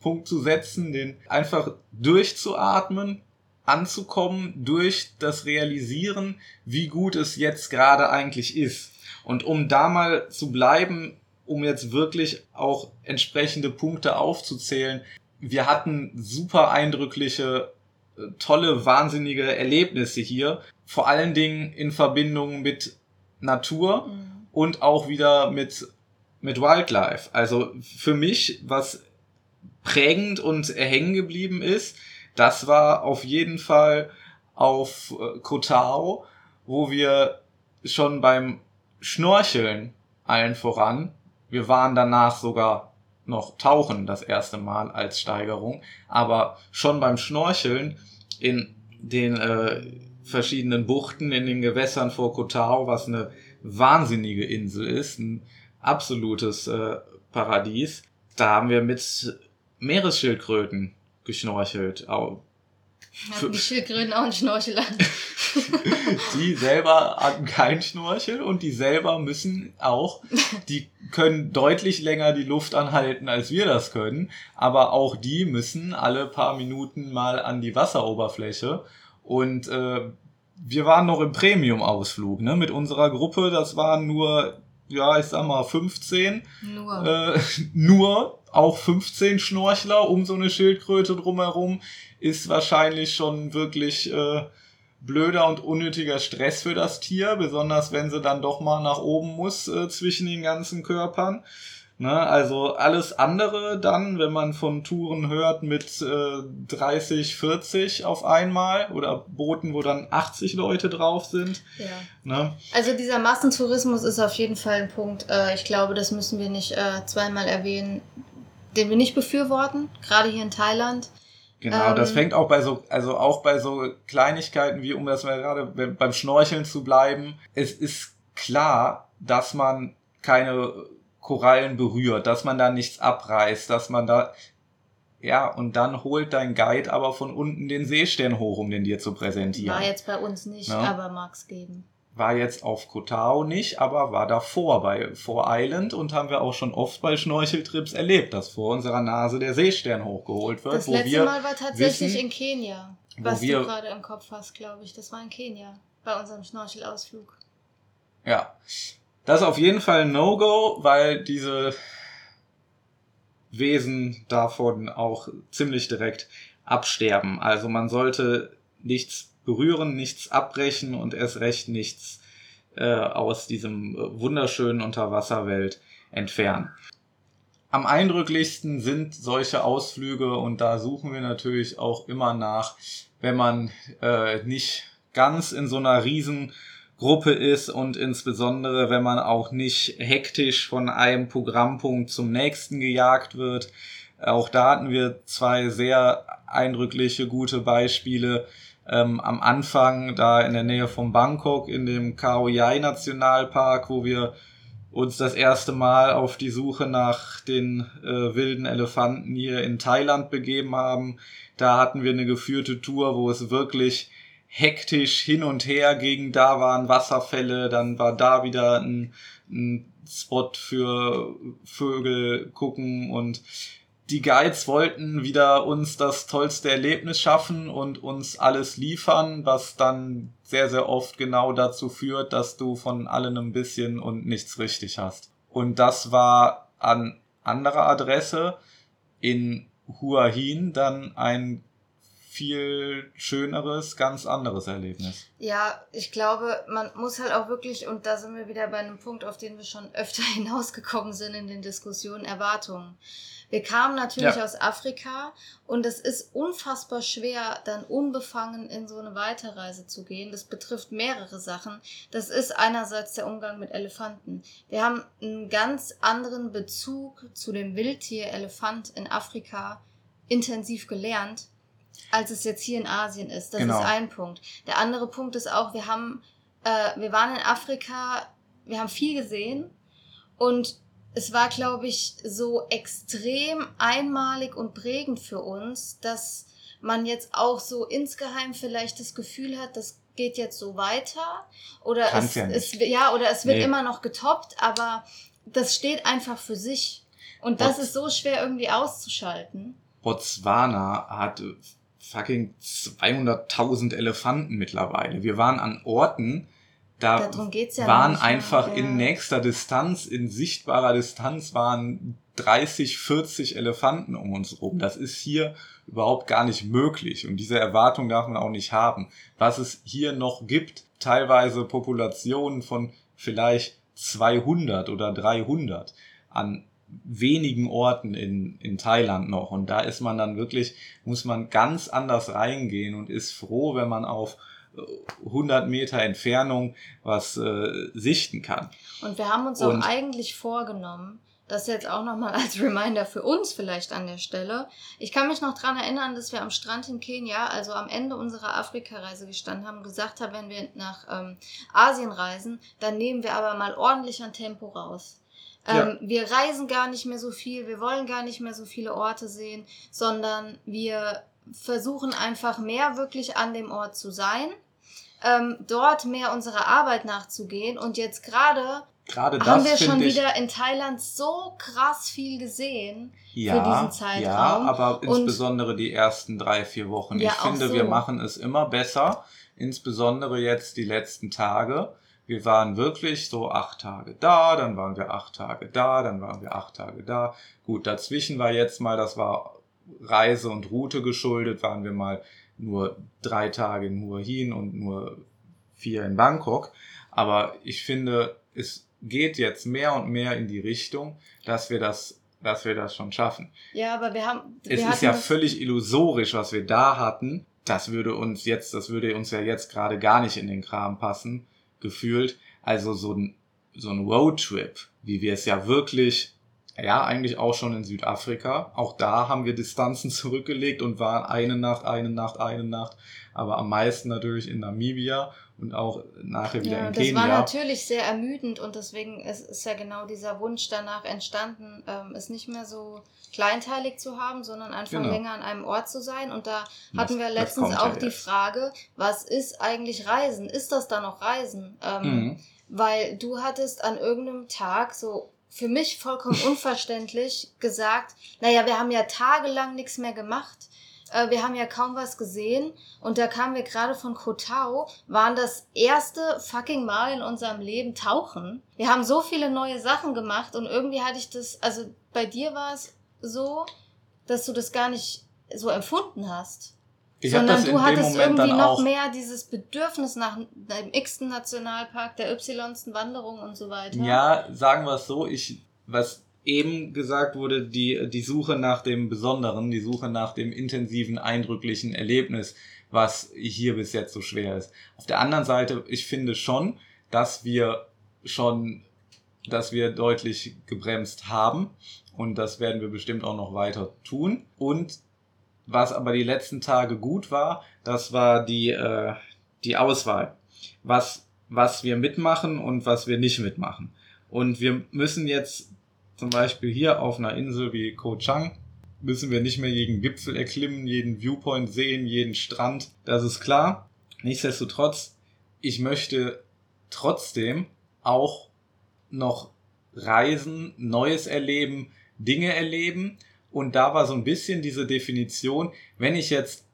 Punkt zu setzen, den einfach durchzuatmen, anzukommen durch das Realisieren, wie gut es jetzt gerade eigentlich ist. Und um da mal zu bleiben, um jetzt wirklich auch entsprechende Punkte aufzuzählen, wir hatten super eindrückliche, äh, tolle, wahnsinnige Erlebnisse hier, vor allen Dingen in Verbindung mit Natur mhm. und auch wieder mit mit Wildlife. Also für mich, was prägend und hängen geblieben ist, das war auf jeden Fall auf äh, Kotao, wo wir schon beim Schnorcheln allen voran, wir waren danach sogar noch tauchen das erste Mal als Steigerung, aber schon beim Schnorcheln in den äh, verschiedenen Buchten in den Gewässern vor Kotao, was eine wahnsinnige Insel ist, ein absolutes äh, Paradies. Da haben wir mit Meeresschildkröten geschnorchelt. Auch die Schildkröten auch einen Schnorchel an. die selber hatten keinen Schnorchel und die selber müssen auch, die können deutlich länger die Luft anhalten, als wir das können, aber auch die müssen alle paar Minuten mal an die Wasseroberfläche. Und äh, wir waren noch im Premium-Ausflug, ne, mit unserer Gruppe, das waren nur ja, ich sag mal 15. Nur. Äh, nur auch 15 Schnorchler um so eine Schildkröte drumherum ist wahrscheinlich schon wirklich äh, blöder und unnötiger Stress für das Tier, besonders wenn sie dann doch mal nach oben muss äh, zwischen den ganzen Körpern. Ne, also alles andere dann, wenn man von Touren hört mit äh, 30, 40 auf einmal oder Booten, wo dann 80 Leute drauf sind. Ja. Ne? Also dieser Massentourismus ist auf jeden Fall ein Punkt. Äh, ich glaube, das müssen wir nicht äh, zweimal erwähnen, den wir nicht befürworten, gerade hier in Thailand. Genau, ähm, das fängt auch bei so, also auch bei so Kleinigkeiten wie, um das mal gerade beim Schnorcheln zu bleiben. Es ist klar, dass man keine Korallen berührt, dass man da nichts abreißt, dass man da ja, und dann holt dein Guide aber von unten den Seestern hoch, um den dir zu präsentieren. War jetzt bei uns nicht? Ne? aber mag's geben. War jetzt auf Kotao nicht, aber war davor bei Four Island und haben wir auch schon oft bei Schnorcheltrips erlebt, dass vor unserer Nase der Seestern hochgeholt wird. Das letzte Mal war tatsächlich wissen, in Kenia, was wir, du gerade im Kopf hast, glaube ich. Das war in Kenia bei unserem Schnorchelausflug. Ja, das ist auf jeden Fall ein No-Go, weil diese Wesen davon auch ziemlich direkt absterben. Also man sollte nichts berühren, nichts abbrechen und erst recht nichts äh, aus diesem wunderschönen Unterwasserwelt entfernen. Am eindrücklichsten sind solche Ausflüge und da suchen wir natürlich auch immer nach, wenn man äh, nicht ganz in so einer riesen Gruppe ist und insbesondere, wenn man auch nicht hektisch von einem Programmpunkt zum nächsten gejagt wird. Auch da hatten wir zwei sehr eindrückliche, gute Beispiele. Ähm, am Anfang, da in der Nähe von Bangkok, in dem Khao Yai Nationalpark, wo wir uns das erste Mal auf die Suche nach den äh, wilden Elefanten hier in Thailand begeben haben. Da hatten wir eine geführte Tour, wo es wirklich hektisch hin und her ging. Da waren Wasserfälle, dann war da wieder ein, ein Spot für Vögel gucken und die Guides wollten wieder uns das tollste Erlebnis schaffen und uns alles liefern, was dann sehr, sehr oft genau dazu führt, dass du von allen ein bisschen und nichts richtig hast. Und das war an anderer Adresse in Hua Hin dann ein viel schöneres, ganz anderes Erlebnis. Ja, ich glaube, man muss halt auch wirklich, und da sind wir wieder bei einem Punkt, auf den wir schon öfter hinausgekommen sind in den Diskussionen, Erwartungen. Wir kamen natürlich ja. aus Afrika und es ist unfassbar schwer, dann unbefangen in so eine Weiterreise zu gehen. Das betrifft mehrere Sachen. Das ist einerseits der Umgang mit Elefanten. Wir haben einen ganz anderen Bezug zu dem Wildtier Elefant in Afrika intensiv gelernt, als es jetzt hier in Asien ist. Das genau. ist ein Punkt. Der andere Punkt ist auch, wir haben, äh, wir waren in Afrika, wir haben viel gesehen und es war, glaube ich, so extrem einmalig und prägend für uns, dass man jetzt auch so insgeheim vielleicht das Gefühl hat, das geht jetzt so weiter oder es, ja, es, ja, oder es wird nee. immer noch getoppt, aber das steht einfach für sich und das Bots ist so schwer irgendwie auszuschalten. Botswana hat fucking 200.000 Elefanten mittlerweile. Wir waren an Orten, da ja waren einfach ja. in nächster Distanz, in sichtbarer Distanz waren 30, 40 Elefanten um uns rum. Das ist hier überhaupt gar nicht möglich und diese Erwartung darf man auch nicht haben. Was es hier noch gibt, teilweise Populationen von vielleicht 200 oder 300 an wenigen Orten in, in Thailand noch. Und da ist man dann wirklich, muss man ganz anders reingehen und ist froh, wenn man auf 100 Meter Entfernung was äh, sichten kann. Und wir haben uns Und auch eigentlich vorgenommen, das jetzt auch nochmal als Reminder für uns vielleicht an der Stelle. Ich kann mich noch dran erinnern, dass wir am Strand in Kenia, also am Ende unserer Afrika-Reise gestanden haben, gesagt haben, wenn wir nach ähm, Asien reisen, dann nehmen wir aber mal ordentlich an Tempo raus. Ähm, ja. Wir reisen gar nicht mehr so viel, wir wollen gar nicht mehr so viele Orte sehen, sondern wir versuchen einfach mehr wirklich an dem Ort zu sein, ähm, dort mehr unserer Arbeit nachzugehen und jetzt gerade haben wir schon wieder in Thailand so krass viel gesehen ja, für diesen Zeitraum. Ja, aber insbesondere die ersten drei, vier Wochen. Ja, ich finde, so. wir machen es immer besser, insbesondere jetzt die letzten Tage. Wir waren wirklich so acht Tage da, dann waren wir acht Tage da, dann waren wir acht Tage da. Gut, dazwischen war jetzt mal, das war Reise und Route geschuldet, waren wir mal nur drei Tage in Hua Hin und nur vier in Bangkok. Aber ich finde, es geht jetzt mehr und mehr in die Richtung, dass wir das, dass wir das schon schaffen. Ja, aber wir haben. Wir es ist ja völlig illusorisch, was wir da hatten. Das würde uns jetzt, das würde uns ja jetzt gerade gar nicht in den Kram passen, gefühlt. Also so ein, so ein Roadtrip, wie wir es ja wirklich ja, eigentlich auch schon in Südafrika. Auch da haben wir Distanzen zurückgelegt und waren eine Nacht, eine Nacht, eine Nacht. Aber am meisten natürlich in Namibia und auch nachher wieder ja, in Kenia. Das war natürlich sehr ermüdend und deswegen ist, ist ja genau dieser Wunsch danach entstanden, ähm, es nicht mehr so kleinteilig zu haben, sondern einfach genau. länger an einem Ort zu sein. Und da hatten das, wir letztens auch die Frage, was ist eigentlich Reisen? Ist das da noch Reisen? Ähm, mhm. Weil du hattest an irgendeinem Tag so für mich vollkommen unverständlich gesagt, naja, wir haben ja tagelang nichts mehr gemacht. Äh, wir haben ja kaum was gesehen und da kamen wir gerade von Kotau, waren das erste fucking Mal in unserem Leben tauchen. Wir haben so viele neue Sachen gemacht und irgendwie hatte ich das, also bei dir war es so, dass du das gar nicht so empfunden hast. Ich Sondern du hattest irgendwie noch mehr dieses Bedürfnis nach dem x-ten Nationalpark, der y-sten Wanderung und so weiter. Ja, sagen wir es so, ich, was eben gesagt wurde, die, die Suche nach dem Besonderen, die Suche nach dem intensiven, eindrücklichen Erlebnis, was hier bis jetzt so schwer ist. Auf der anderen Seite, ich finde schon, dass wir schon, dass wir deutlich gebremst haben und das werden wir bestimmt auch noch weiter tun und was aber die letzten Tage gut war, das war die, äh, die Auswahl. Was, was wir mitmachen und was wir nicht mitmachen. Und wir müssen jetzt zum Beispiel hier auf einer Insel wie Koh Chang müssen wir nicht mehr jeden Gipfel erklimmen, jeden Viewpoint sehen, jeden Strand. Das ist klar. Nichtsdestotrotz, ich möchte trotzdem auch noch reisen, Neues erleben, Dinge erleben. Und da war so ein bisschen diese Definition, wenn ich jetzt,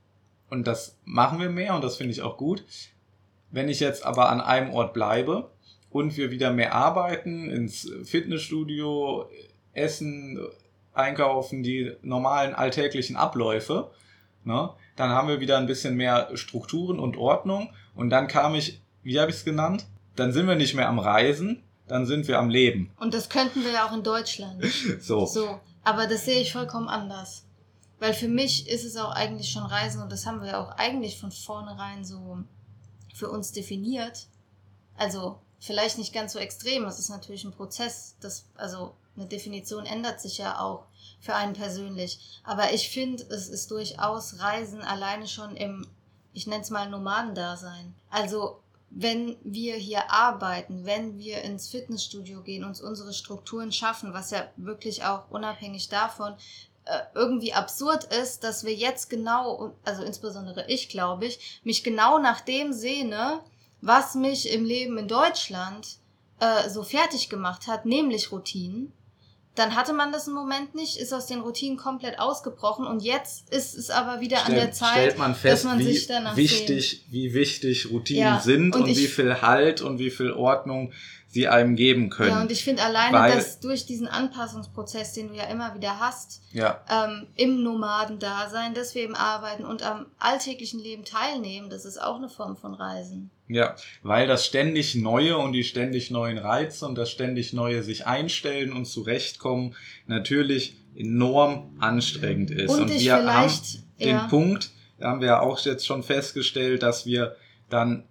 und das machen wir mehr und das finde ich auch gut, wenn ich jetzt aber an einem Ort bleibe und wir wieder mehr arbeiten, ins Fitnessstudio, essen, einkaufen, die normalen alltäglichen Abläufe, ne, dann haben wir wieder ein bisschen mehr Strukturen und Ordnung. Und dann kam ich, wie habe ich es genannt? Dann sind wir nicht mehr am Reisen, dann sind wir am Leben. Und das könnten wir ja auch in Deutschland. so. So. Aber das sehe ich vollkommen anders. Weil für mich ist es auch eigentlich schon Reisen und das haben wir auch eigentlich von vornherein so für uns definiert. Also vielleicht nicht ganz so extrem, es ist natürlich ein Prozess, das, also eine Definition ändert sich ja auch für einen persönlich. Aber ich finde, es ist durchaus Reisen alleine schon im, ich nenne es mal Nomadendasein. Also wenn wir hier arbeiten, wenn wir ins Fitnessstudio gehen, uns unsere Strukturen schaffen, was ja wirklich auch unabhängig davon äh, irgendwie absurd ist, dass wir jetzt genau, also insbesondere ich glaube ich, mich genau nach dem sehne, was mich im Leben in Deutschland äh, so fertig gemacht hat, nämlich Routinen dann hatte man das im Moment nicht, ist aus den Routinen komplett ausgebrochen und jetzt ist es aber wieder Stell, an der Zeit, stellt man fest, dass man wie sich danach wichtig, sehnt. wie wichtig Routinen Ja, sind und und, ich- wie viel Halt und wie viel Ordnung sie einem geben können. Ja, und ich finde alleine, Weil- dass durch diesen Anpassungsprozess, den du ja immer wieder hast, ja. ähm, im Nomadendasein, dass wir eben arbeiten und am alltäglichen Leben teilnehmen, das ist auch eine Form von Reisen. Ja, weil das ständig Neue und die ständig neuen Reize und das ständig Neue sich einstellen und zurechtkommen natürlich enorm anstrengend ist. Und Und, wir haben den. Punkt, da haben wir ja auch jetzt schon festgestellt, dass wir dann,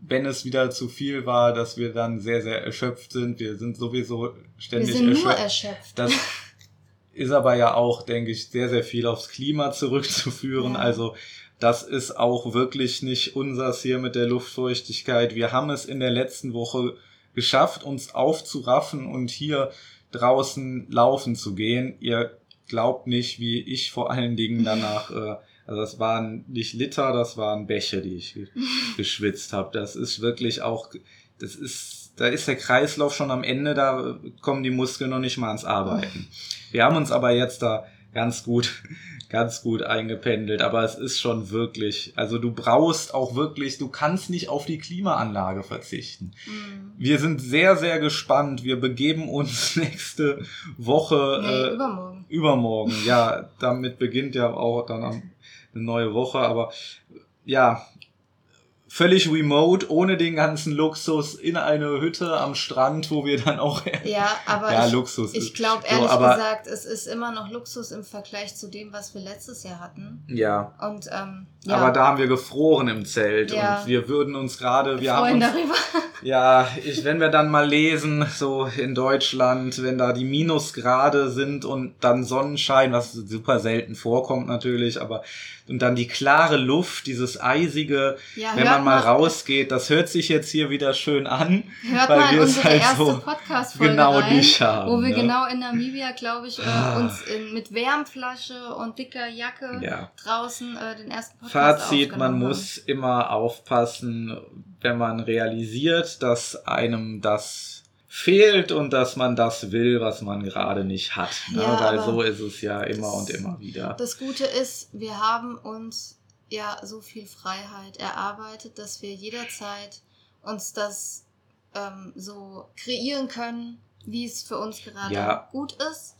wenn es wieder zu viel war, dass wir dann sehr, sehr erschöpft sind. Wir sind sowieso Wir ständig sind nur erschöpft. erschöpft. Das ist aber ja auch, denke ich, sehr, sehr viel aufs Klima zurückzuführen. Ja. Also das ist auch wirklich nicht unsers hier mit der Luftfeuchtigkeit. Wir haben es in der letzten Woche geschafft, uns aufzuraffen und hier draußen laufen zu gehen. Ihr glaubt nicht, wie ich vor allen Dingen danach, äh, also das waren nicht Liter, das waren Bäche, die ich ge- geschwitzt habe. Das ist wirklich auch, das ist, da ist der Kreislauf schon am Ende, da kommen die Muskeln noch nicht mal ans Arbeiten. Wir haben uns aber jetzt da ganz gut, ganz gut eingependelt, aber es ist schon wirklich, also du brauchst auch wirklich, du kannst nicht auf die Klimaanlage verzichten. Mhm. Wir sind sehr, sehr gespannt. Wir begeben uns nächste Woche, Nee, äh, übermorgen. übermorgen. Ja, damit beginnt ja auch dann eine neue Woche, aber ja, völlig remote, ohne den ganzen Luxus, in eine Hütte am Strand, wo wir dann auch Ja, aber ja, ich, Luxus ich glaube so, ehrlich aber- gesagt, es ist immer noch Luxus im Vergleich zu dem, was wir letztes Jahr hatten. ja. Und ähm, ja, Aber da haben wir gefroren im Zelt Ja. und wir würden uns gerade, wir haben freuen uns darüber. Ja, ich, wenn wir dann mal lesen, so in Deutschland, wenn da die Minusgrade sind und dann Sonnenschein, was super selten vorkommt natürlich, aber und dann die klare Luft, dieses eisige, Ja, wenn hört man mal rausgeht, das hört sich jetzt hier wieder schön an, Hört weil mal wir es unsere halt erste so genau rein, nicht haben. wo wir ne? genau in Namibia, glaube ich, äh, Ah. uns in, mit Wärmflasche und dicker Jacke Ja. draußen äh, den ersten Podcast Fazit, man aufgenommen muss immer aufpassen, wenn man realisiert, dass einem das fehlt und dass man das will, was man gerade nicht hat. Ne? Ja, Weil so ist es ja immer und immer wieder. Das Gute ist, wir haben uns ja so viel Freiheit erarbeitet, dass wir jederzeit uns das ähm, so kreieren können, wie es für uns gerade Ja. gut ist.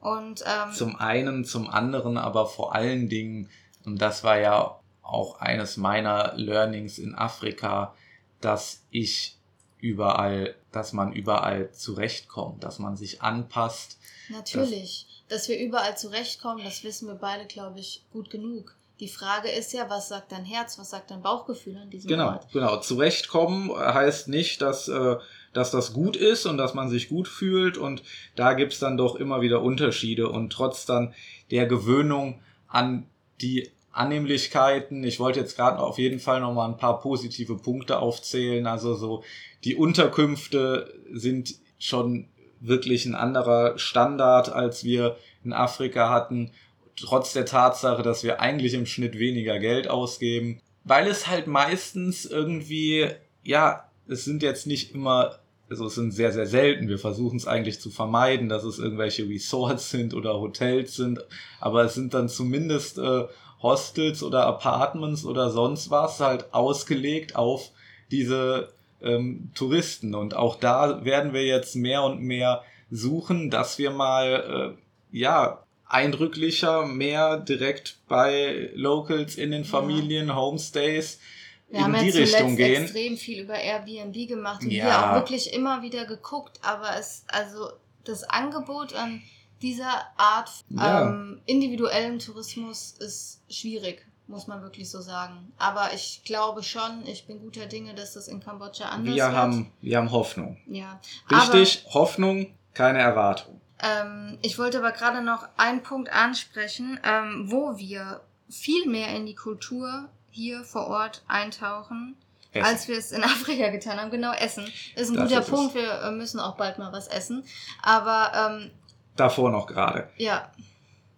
Und ähm, Zum einen, zum anderen, aber vor allen Dingen, und das war ja auch eines meiner Learnings in Afrika, dass ich überall, dass man überall zurechtkommt, dass man sich anpasst. Natürlich, dass wir überall zurechtkommen, das wissen wir beide, glaube ich, gut genug. Die Frage ist ja, was sagt dein Herz, was sagt dein Bauchgefühl an diesem Genau, Ort? genau. Zurechtkommen heißt nicht, dass, äh, dass das gut ist und dass man sich gut fühlt. Und da gibt's dann doch immer wieder Unterschiede. Und trotz dann der Gewöhnung an die Annehmlichkeiten, ich wollte jetzt gerade auf jeden Fall noch mal ein paar positive Punkte aufzählen. Also so, die Unterkünfte sind schon wirklich ein anderer Standard, als wir in Afrika hatten trotz der Tatsache, dass wir eigentlich im Schnitt weniger Geld ausgeben, weil es halt meistens irgendwie, ja, es sind jetzt nicht immer also es sind sehr, sehr selten. Wir versuchen es eigentlich zu vermeiden, dass es irgendwelche Resorts sind oder Hotels sind. Aber es sind dann zumindest äh, Hostels oder Apartments oder sonst was halt ausgelegt auf diese ähm, Touristen. Und auch da werden wir jetzt mehr und mehr suchen, dass wir mal, äh, ja, eindrücklicher, mehr direkt bei Locals in den Familien, ja. Homestays, wir in haben die ja Richtung gehen. extrem viel über Airbnb gemacht und ja. hier auch wirklich immer wieder geguckt, aber es, also das Angebot an dieser Art ja. ähm, individuellen Tourismus ist schwierig, muss man wirklich so sagen. Aber ich glaube schon, ich bin guter Dinge, dass das in Kambodscha anders wir wird. Haben, wir haben Hoffnung. Ja. Richtig, aber, Hoffnung, keine Erwartung. Ähm, ich wollte aber gerade noch einen Punkt ansprechen, ähm, wo wir viel mehr in die Kultur hier vor Ort eintauchen, essen. als wir es in Afrika getan haben. Genau, essen. Ist ein das guter ist Punkt. Wir äh, müssen auch bald mal was essen. Aber ähm, davor noch gerade. Ja.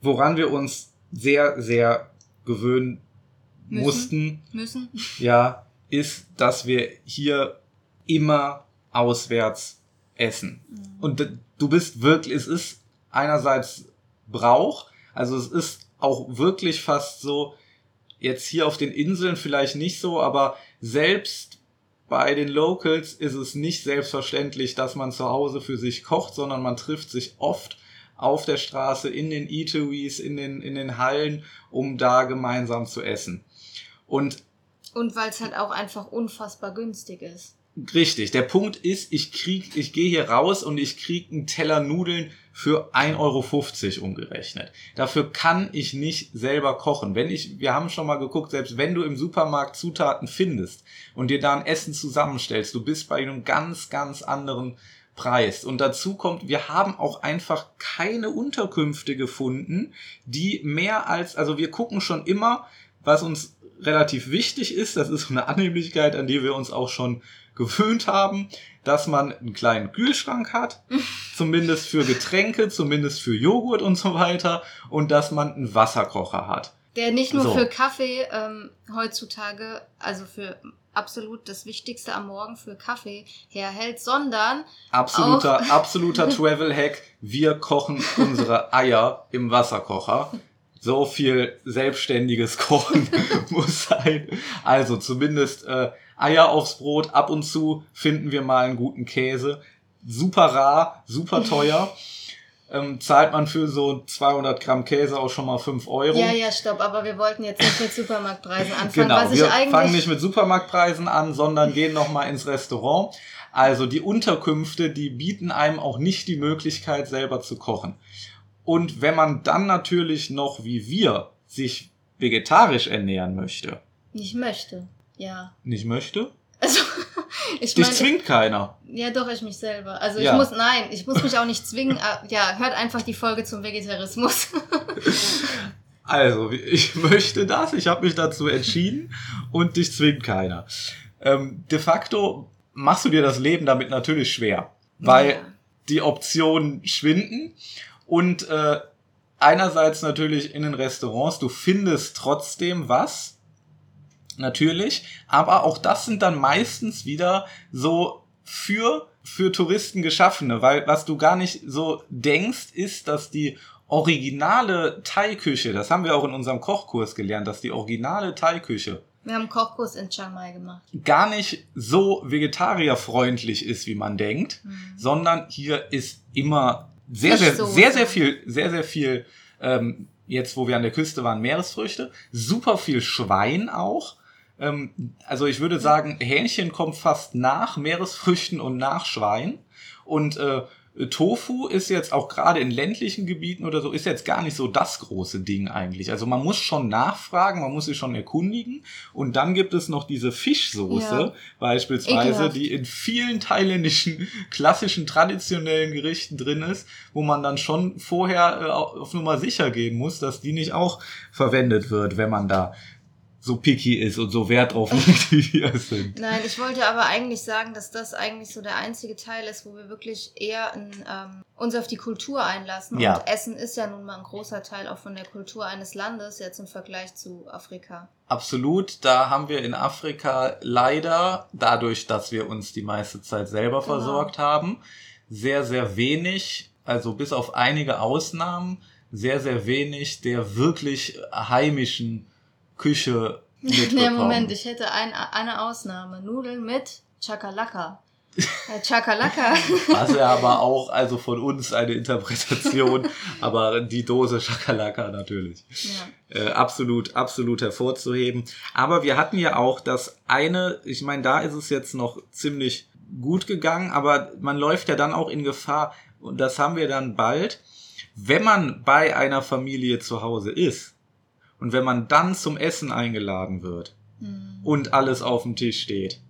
Woran wir uns sehr, sehr gewöhnen müssen. mussten. Müssen. Ja, ist, dass wir hier immer auswärts essen. Mhm. Und du bist wirklich, es ist einerseits Brauch, also es ist auch wirklich fast so, Jetzt hier auf den Inseln vielleicht nicht so, aber selbst bei den Locals ist es nicht selbstverständlich, dass man zu Hause für sich kocht, sondern man trifft sich oft auf der Straße, in den Eateries, in den, in den Hallen, um da gemeinsam zu essen. Und, und weil es halt auch einfach unfassbar günstig ist. Richtig. Der Punkt ist, ich krieg, ich gehe hier raus und ich krieg einen Teller Nudeln für 1,50 Euro umgerechnet. Dafür kann ich nicht selber kochen. Wenn ich, wir haben schon mal geguckt, selbst wenn du im Supermarkt Zutaten findest und dir da ein Essen zusammenstellst, du bist bei einem ganz, ganz anderen Preis. Und dazu kommt, wir haben auch einfach keine Unterkünfte gefunden, die mehr als, also wir gucken schon immer, was uns relativ wichtig ist, das ist eine Annehmlichkeit, an die wir uns auch schon gewöhnt haben, dass man einen kleinen Kühlschrank hat, zumindest für Getränke, zumindest für Joghurt und so weiter, und dass man einen Wasserkocher hat. Der nicht nur so. für Kaffee ähm, heutzutage, also für absolut das Wichtigste am Morgen für Kaffee herhält, sondern absoluter absoluter Travel Hack. Wir kochen unsere Eier im Wasserkocher. So viel selbstständiges Kochen muss sein. Also zumindest äh, Eier aufs Brot, ab und zu finden wir mal einen guten Käse. Super rar, super teuer. ähm, zahlt man für so 200 Gramm Käse auch schon mal 5 Euro. Ja, ja, stopp, aber wir wollten jetzt nicht mit Supermarktpreisen anfangen. Genau, wir fangen nicht mit Supermarktpreisen an, sondern gehen nochmal ins Restaurant. Also die Unterkünfte, die bieten einem auch nicht die Möglichkeit, selber zu kochen. Und wenn man dann natürlich noch, wie wir, sich vegetarisch ernähren möchte. Nicht möchte. Ja. Nicht möchte? Also, ich Dich mein, zwingt keiner. Ja, doch, ich mich selber. Also ja. ich muss, nein, ich muss mich auch nicht zwingen. Ah, ja, hört einfach die Folge zum Vegetarismus. also, ich möchte das, ich habe mich dazu entschieden und dich zwingt keiner. Ähm, de facto machst du dir das Leben damit natürlich schwer, weil ja. die Optionen schwinden und äh, einerseits natürlich in den Restaurants, du findest trotzdem was, natürlich. Aber auch das sind dann meistens wieder so für, für Touristen geschaffene, weil was du gar nicht so denkst, ist, dass die originale Thai-Küche, das haben wir auch in unserem Kochkurs gelernt, dass die originale Thai-Küche wir haben einen Kochkurs in Chiang Mai gemacht. Gar nicht so vegetarierfreundlich ist, wie man denkt, mhm. sondern hier ist immer sehr, sehr, sehr, sehr viel, sehr, sehr viel, ähm, jetzt wo wir an der Küste waren, Meeresfrüchte, super viel Schwein auch, ähm, also ich würde sagen, Hähnchen kommt fast nach Meeresfrüchten und nach Schwein. Und äh, Tofu ist jetzt auch gerade in ländlichen Gebieten oder so, ist jetzt gar nicht so das große Ding eigentlich. Also man muss schon nachfragen, man muss sich schon erkundigen. Und dann gibt es noch diese Fischsoße ja. beispielsweise, Ekelhaft. die in vielen thailändischen klassischen traditionellen Gerichten drin ist, wo man dann schon vorher äh, auf Nummer sicher gehen muss, dass die nicht auch verwendet wird, wenn man da so picky ist und so Wert drauf legt, wie wir es sind. Nein, ich wollte aber eigentlich sagen, dass das eigentlich so der einzige Teil ist, wo wir wirklich eher in, ähm, uns auf die Kultur einlassen. Ja. Und Essen ist ja nun mal ein großer Teil auch von der Kultur eines Landes, jetzt im Vergleich zu Afrika. Absolut, da haben wir in Afrika leider, dadurch, dass wir uns die meiste Zeit selber Genau. versorgt haben, sehr, sehr wenig, also bis auf einige Ausnahmen, sehr, sehr wenig der wirklich heimischen Küche mitbekommen. Nee, Moment, ich hätte ein, eine Ausnahme. Nudeln mit Chakalaka. Äh, Chakalaka. Was ja aber auch, also von uns eine Interpretation, aber die Dose Schakalaka natürlich. ja. Äh, absolut, absolut hervorzuheben. Aber wir hatten ja auch das eine, ich meine, da ist es jetzt noch ziemlich gut gegangen, aber man läuft ja dann auch in Gefahr, und das haben wir dann bald, wenn man bei einer Familie zu Hause ist und wenn man dann zum Essen eingeladen wird Hm. und alles auf dem Tisch steht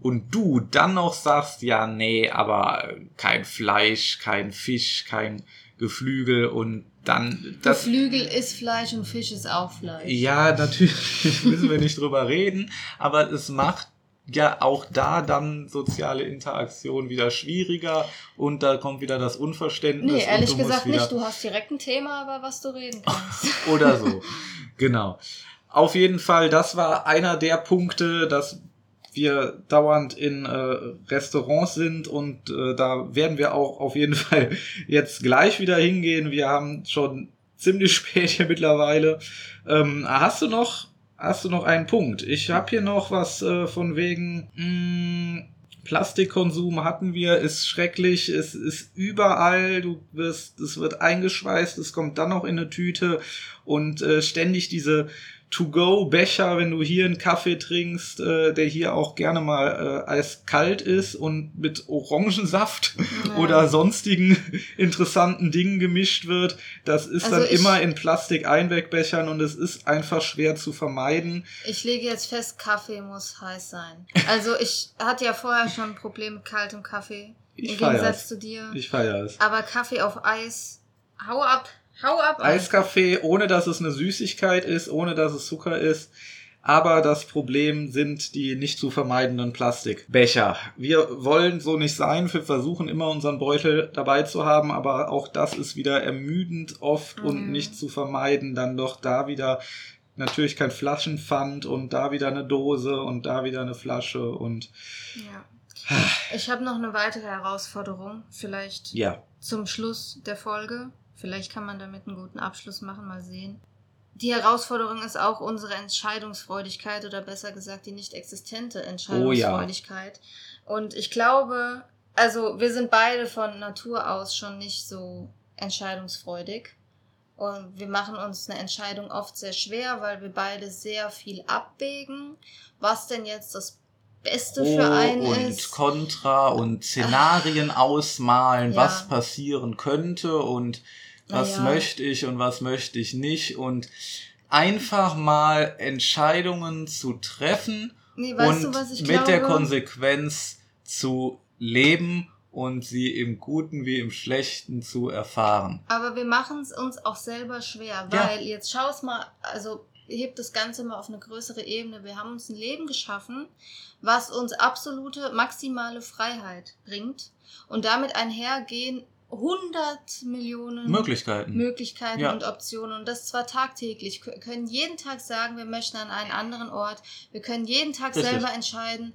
und du dann noch sagst, ja, nee, aber kein Fleisch, kein Fisch, kein Geflügel und dann das Geflügel ist Fleisch und Fisch ist auch Fleisch. ja, natürlich müssen wir nicht drüber reden, aber es macht ja auch da dann soziale Interaktion wieder schwieriger und da kommt wieder das Unverständnis. Nee, ehrlich gesagt nicht. Du hast direkt ein Thema, aber was du reden kannst. Oder so. genau. Auf jeden Fall, das war einer der Punkte, dass wir dauernd in äh, Restaurants sind und äh, da werden wir auch auf jeden Fall jetzt gleich wieder hingehen. Wir haben schon ziemlich spät hier mittlerweile. Ähm, hast du noch, hast du noch einen Punkt? Ich habe hier noch was äh, von wegen mh, Plastikkonsum hatten wir, ist schrecklich, es ist überall, du wirst, es wird eingeschweißt, es kommt dann noch in eine Tüte und äh, ständig diese To-Go-Becher, wenn du hier einen Kaffee trinkst, äh, der hier auch gerne mal äh, eiskalt ist und mit Orangensaft Ja. oder sonstigen interessanten Dingen gemischt wird. Das ist Also dann immer in Plastik-Einwegbechern und es ist einfach schwer zu vermeiden. Ich lege jetzt fest, Kaffee muss heiß sein. Also ich hatte ja vorher schon ein Problem mit kaltem Kaffee. Ich Im Gegensatz feier's. zu dir. Ich feiere es. Aber Kaffee auf Eis, hau ab, hau ab. Eiskaffee, ohne dass es eine Süßigkeit ist, ohne dass es Zucker ist. Aber das Problem sind die nicht zu vermeidenden Plastikbecher. Wir wollen so nicht sein. Wir versuchen immer unseren Beutel dabei zu haben, aber auch das ist wieder ermüdend oft und Mhm. nicht zu vermeiden. Dann doch da wieder natürlich kein Flaschenpfand und da wieder eine Dose und da wieder eine Flasche und Ja. Ich habe noch eine weitere Herausforderung, vielleicht ja. zum Schluss der Folge. Vielleicht kann man damit einen guten Abschluss machen, mal sehen. Die Herausforderung ist auch unsere Entscheidungsfreudigkeit oder besser gesagt die nicht existente Entscheidungsfreudigkeit. Und ich glaube, also wir sind beide von Natur aus schon nicht so entscheidungsfreudig. Und wir machen uns eine Entscheidung oft sehr schwer, weil wir beide sehr viel abwägen, was denn jetzt das Beste für einen und ist. Contra und Szenarien ausmalen, Ja. was passieren könnte und was Naja. möchte ich und was möchte ich nicht und einfach mal Entscheidungen zu treffen Nee, und du, mit glaube? der Konsequenz zu leben und sie im Guten wie im Schlechten zu erfahren. Aber wir machen es uns auch selber schwer, Ja. weil jetzt schau es mal, also hebt das Ganze mal auf eine größere Ebene. Wir haben uns ein Leben geschaffen, was uns absolute maximale Freiheit bringt und damit einhergehen 100 Millionen Möglichkeiten. Möglichkeiten Ja. und Optionen und das zwar tagtäglich. Wir können jeden Tag sagen, wir möchten an einen anderen Ort. Wir können jeden Tag Richtig. selber entscheiden.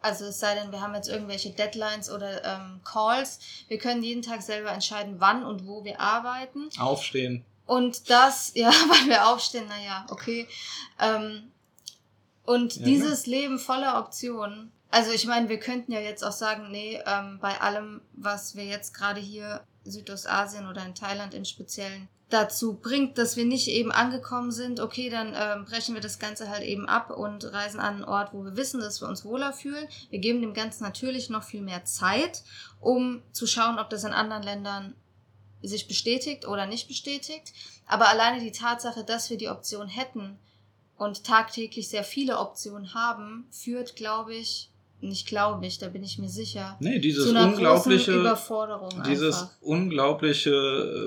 Also es sei denn, wir haben jetzt irgendwelche Deadlines oder ähm, Calls. Wir können jeden Tag selber entscheiden, wann und wo wir arbeiten. Aufstehen. Und das, ja, weil wir aufstehen, naja, okay. Ähm, und Ja, dieses Leben voller Optionen, also ich meine, wir könnten ja jetzt auch sagen, nee, ähm, bei allem, was wir jetzt gerade hier Südostasien oder in Thailand im Speziellen dazu bringt, dass wir nicht eben angekommen sind, okay, dann ähm, brechen wir das Ganze halt eben ab und reisen an einen Ort, wo wir wissen, dass wir uns wohler fühlen. Wir geben dem Ganzen natürlich noch viel mehr Zeit, um zu schauen, ob das in anderen Ländern sich bestätigt oder nicht bestätigt. Aber alleine die Tatsache, dass wir die Option hätten und tagtäglich sehr viele Optionen haben, führt, glaube ich, nicht glaube ich, da bin ich mir sicher. Nee, dieses unglaubliche, Überforderung dieses einfach. unglaubliche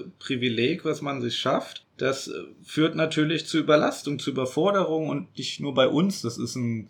äh, Privileg, was man sich schafft, das äh, führt natürlich zu Überlastung, zu Überforderung und nicht nur bei uns. Das ist ein,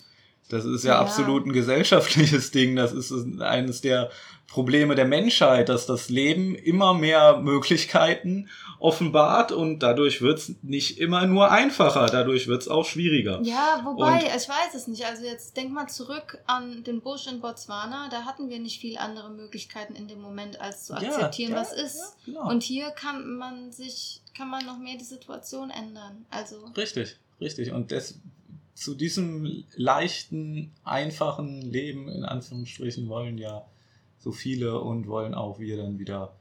das ist ja, Ja. absolut ein gesellschaftliches Ding. Das ist eines der Probleme der Menschheit, dass das Leben immer mehr Möglichkeiten offenbart und dadurch wird's nicht immer nur einfacher, dadurch wird's auch schwieriger. Ja, wobei, Und- ich weiß es nicht. Also jetzt denk mal zurück an den Busch in Botswana. Da hatten wir nicht viel andere Möglichkeiten in dem Moment, als zu Ja, akzeptieren, ja, was ist. ja, genau. Und hier kann man sich, kann man noch mehr die Situation ändern. Also, Richtig, richtig. Und das, zu diesem leichten, einfachen Leben in Anführungsstrichen wollen ja so viele und wollen auch wir dann wieder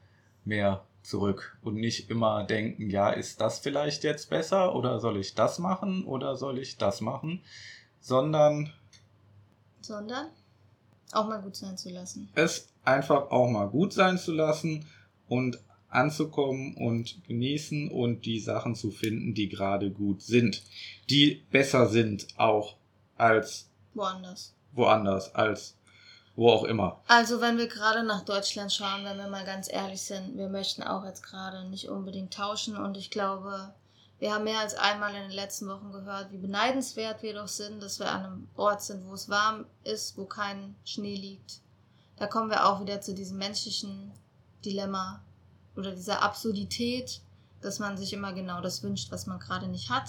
mehr zurück und nicht immer denken, ja, ist das vielleicht jetzt besser oder soll ich das machen oder soll ich das machen, sondern sondern auch mal gut sein zu lassen. es einfach auch mal gut sein zu lassen und anzukommen und genießen und die Sachen zu finden, die gerade gut sind, die besser sind auch als Woanders. woanders, als wo auch immer. Also, wenn wir gerade nach Deutschland schauen, wenn wir mal ganz ehrlich sind, wir möchten auch jetzt gerade nicht unbedingt tauschen und ich glaube, wir haben mehr als einmal in den letzten Wochen gehört, wie beneidenswert wir doch sind, dass wir an einem Ort sind, wo es warm ist, wo kein Schnee liegt. Da kommen wir auch wieder zu diesem menschlichen Dilemma oder dieser Absurdität, dass man sich immer genau das wünscht, was man gerade nicht hat.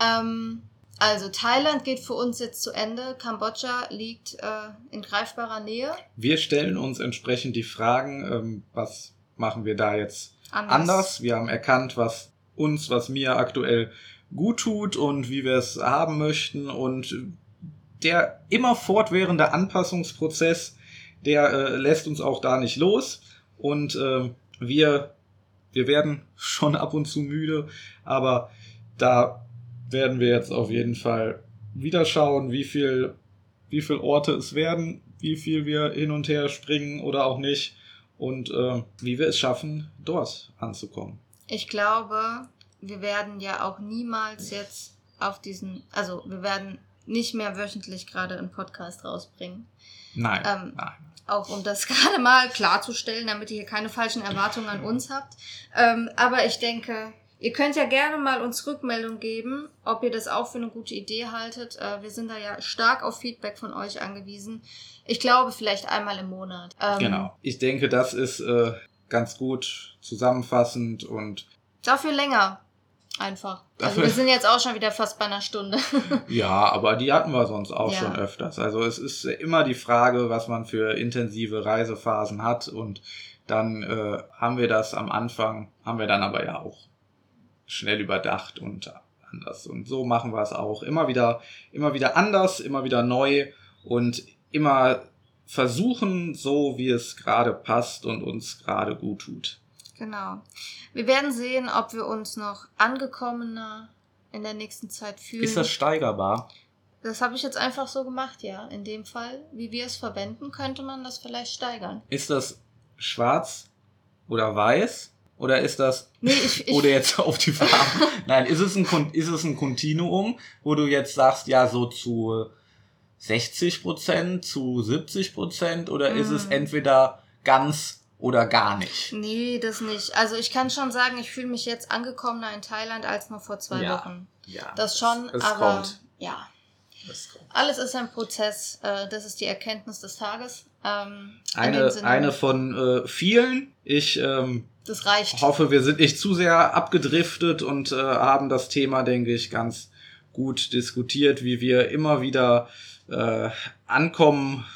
Ähm, also Thailand geht für uns jetzt zu Ende. Kambodscha liegt äh, in greifbarer Nähe. Wir stellen uns entsprechend die Fragen, ähm, was machen wir da jetzt Anders. anders? Wir haben erkannt, was uns, was mir aktuell gut tut und wie wir es haben möchten und der immer fortwährende Anpassungsprozess, der äh, lässt uns auch da nicht los und äh, wir wir werden schon ab und zu müde, aber da werden wir jetzt auf jeden Fall wieder schauen, wie viel wie viel Orte es werden, wie viel wir hin und her springen oder auch nicht und äh, wie wir es schaffen, dort anzukommen. Ich glaube, wir werden ja auch niemals jetzt auf diesen, also wir werden nicht mehr wöchentlich gerade einen Podcast rausbringen. Nein, Ähm, nein. Auch um das gerade mal klarzustellen, damit ihr hier keine falschen Erwartungen an uns habt. Ähm, aber ich denke, ihr könnt ja gerne mal uns Rückmeldung geben, ob ihr das auch für eine gute Idee haltet. Äh, wir sind da ja stark auf Feedback von euch angewiesen. Ich glaube, vielleicht einmal im Monat. Ähm, Genau. Ich denke, das ist äh, ganz gut zusammenfassend und Dafür länger. Einfach. Also wir sind jetzt auch schon wieder fast bei einer Stunde. ja, aber die hatten wir sonst auch Ja. schon öfters. Also es ist immer die Frage, was man für intensive Reisephasen hat und dann äh, haben wir das am Anfang, haben wir dann aber ja auch schnell überdacht und anders. Und so machen wir es auch. Immer wieder, immer wieder anders, immer wieder neu und immer versuchen, so wie es gerade passt und uns gerade gut tut. Genau. Wir werden sehen, ob wir uns noch angekommener in der nächsten Zeit fühlen. Ist das steigerbar? das habe ich jetzt einfach so gemacht, ja. In dem Fall, wie wir es verwenden, könnte man das vielleicht steigern. Ist das schwarz oder weiß? Oder ist das, Nee, ich, ich, oder jetzt auf die Farbe? Nein, ist es, ein, ist es ein Kontinuum, wo du jetzt sagst, ja, so zu 60 Prozent, zu 70 Prozent, oder ist es Mm. entweder ganz oder gar nicht? nee, das nicht. Also ich kann schon sagen, ich fühle mich jetzt angekommener in Thailand als noch vor zwei Ja. Wochen. Ja, Das schon, es aber kommt. ja. Es kommt. Alles ist ein Prozess. Äh, das ist die Erkenntnis des Tages. Ähm, Eine, eine von äh, vielen. Ich ähm, das reicht. hoffe, wir sind nicht zu sehr abgedriftet und äh, haben das Thema, denke ich, ganz gut diskutiert, wie wir immer wieder äh, ankommen,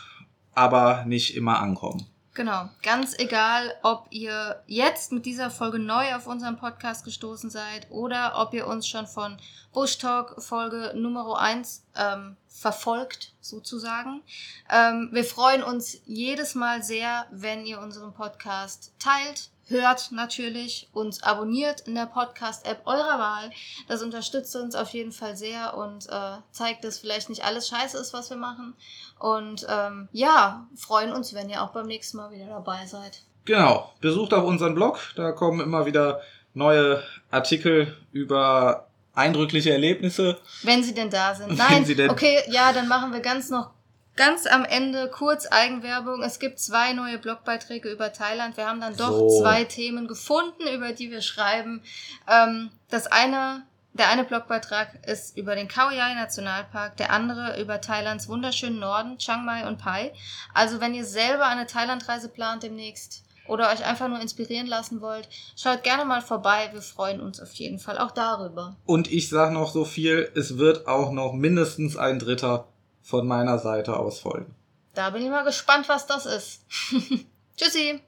aber nicht immer ankommen. Genau. Ganz egal, ob ihr jetzt mit dieser Folge neu auf unseren Podcast gestoßen seid oder ob ihr uns schon von Bush Talk Folge Nummer 1 ähm, verfolgt, sozusagen. Ähm, wir freuen uns jedes Mal sehr, wenn ihr unseren Podcast teilt, hört natürlich, uns abonniert in der Podcast-App eurer Wahl. Das unterstützt uns auf jeden Fall sehr und äh, zeigt, dass vielleicht nicht alles scheiße ist, was wir machen. Und ähm, ja, freuen uns, wenn ihr auch beim nächsten Mal wieder dabei seid. Genau, besucht auch unseren Blog, da kommen immer wieder neue Artikel über eindrückliche Erlebnisse. Wenn sie denn da sind. Nein, sie denn- okay, ja, dann machen wir ganz noch Ganz am Ende kurz Eigenwerbung. Es gibt zwei neue Blogbeiträge über Thailand. Wir haben dann doch So. zwei Themen gefunden, über die wir schreiben. Ähm, das eine, der eine Blogbeitrag ist über den Khao Yai Nationalpark, der andere über Thailands wunderschönen Norden, Chiang Mai und Pai. Also wenn ihr selber eine Thailandreise plant demnächst oder euch einfach nur inspirieren lassen wollt, schaut gerne mal vorbei. Wir freuen uns auf jeden Fall auch darüber. Und ich sag noch so viel, es wird auch noch mindestens ein Dritter von meiner Seite aus folgen. Da bin ich mal gespannt, was das ist. Tschüssi!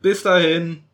Bis dahin.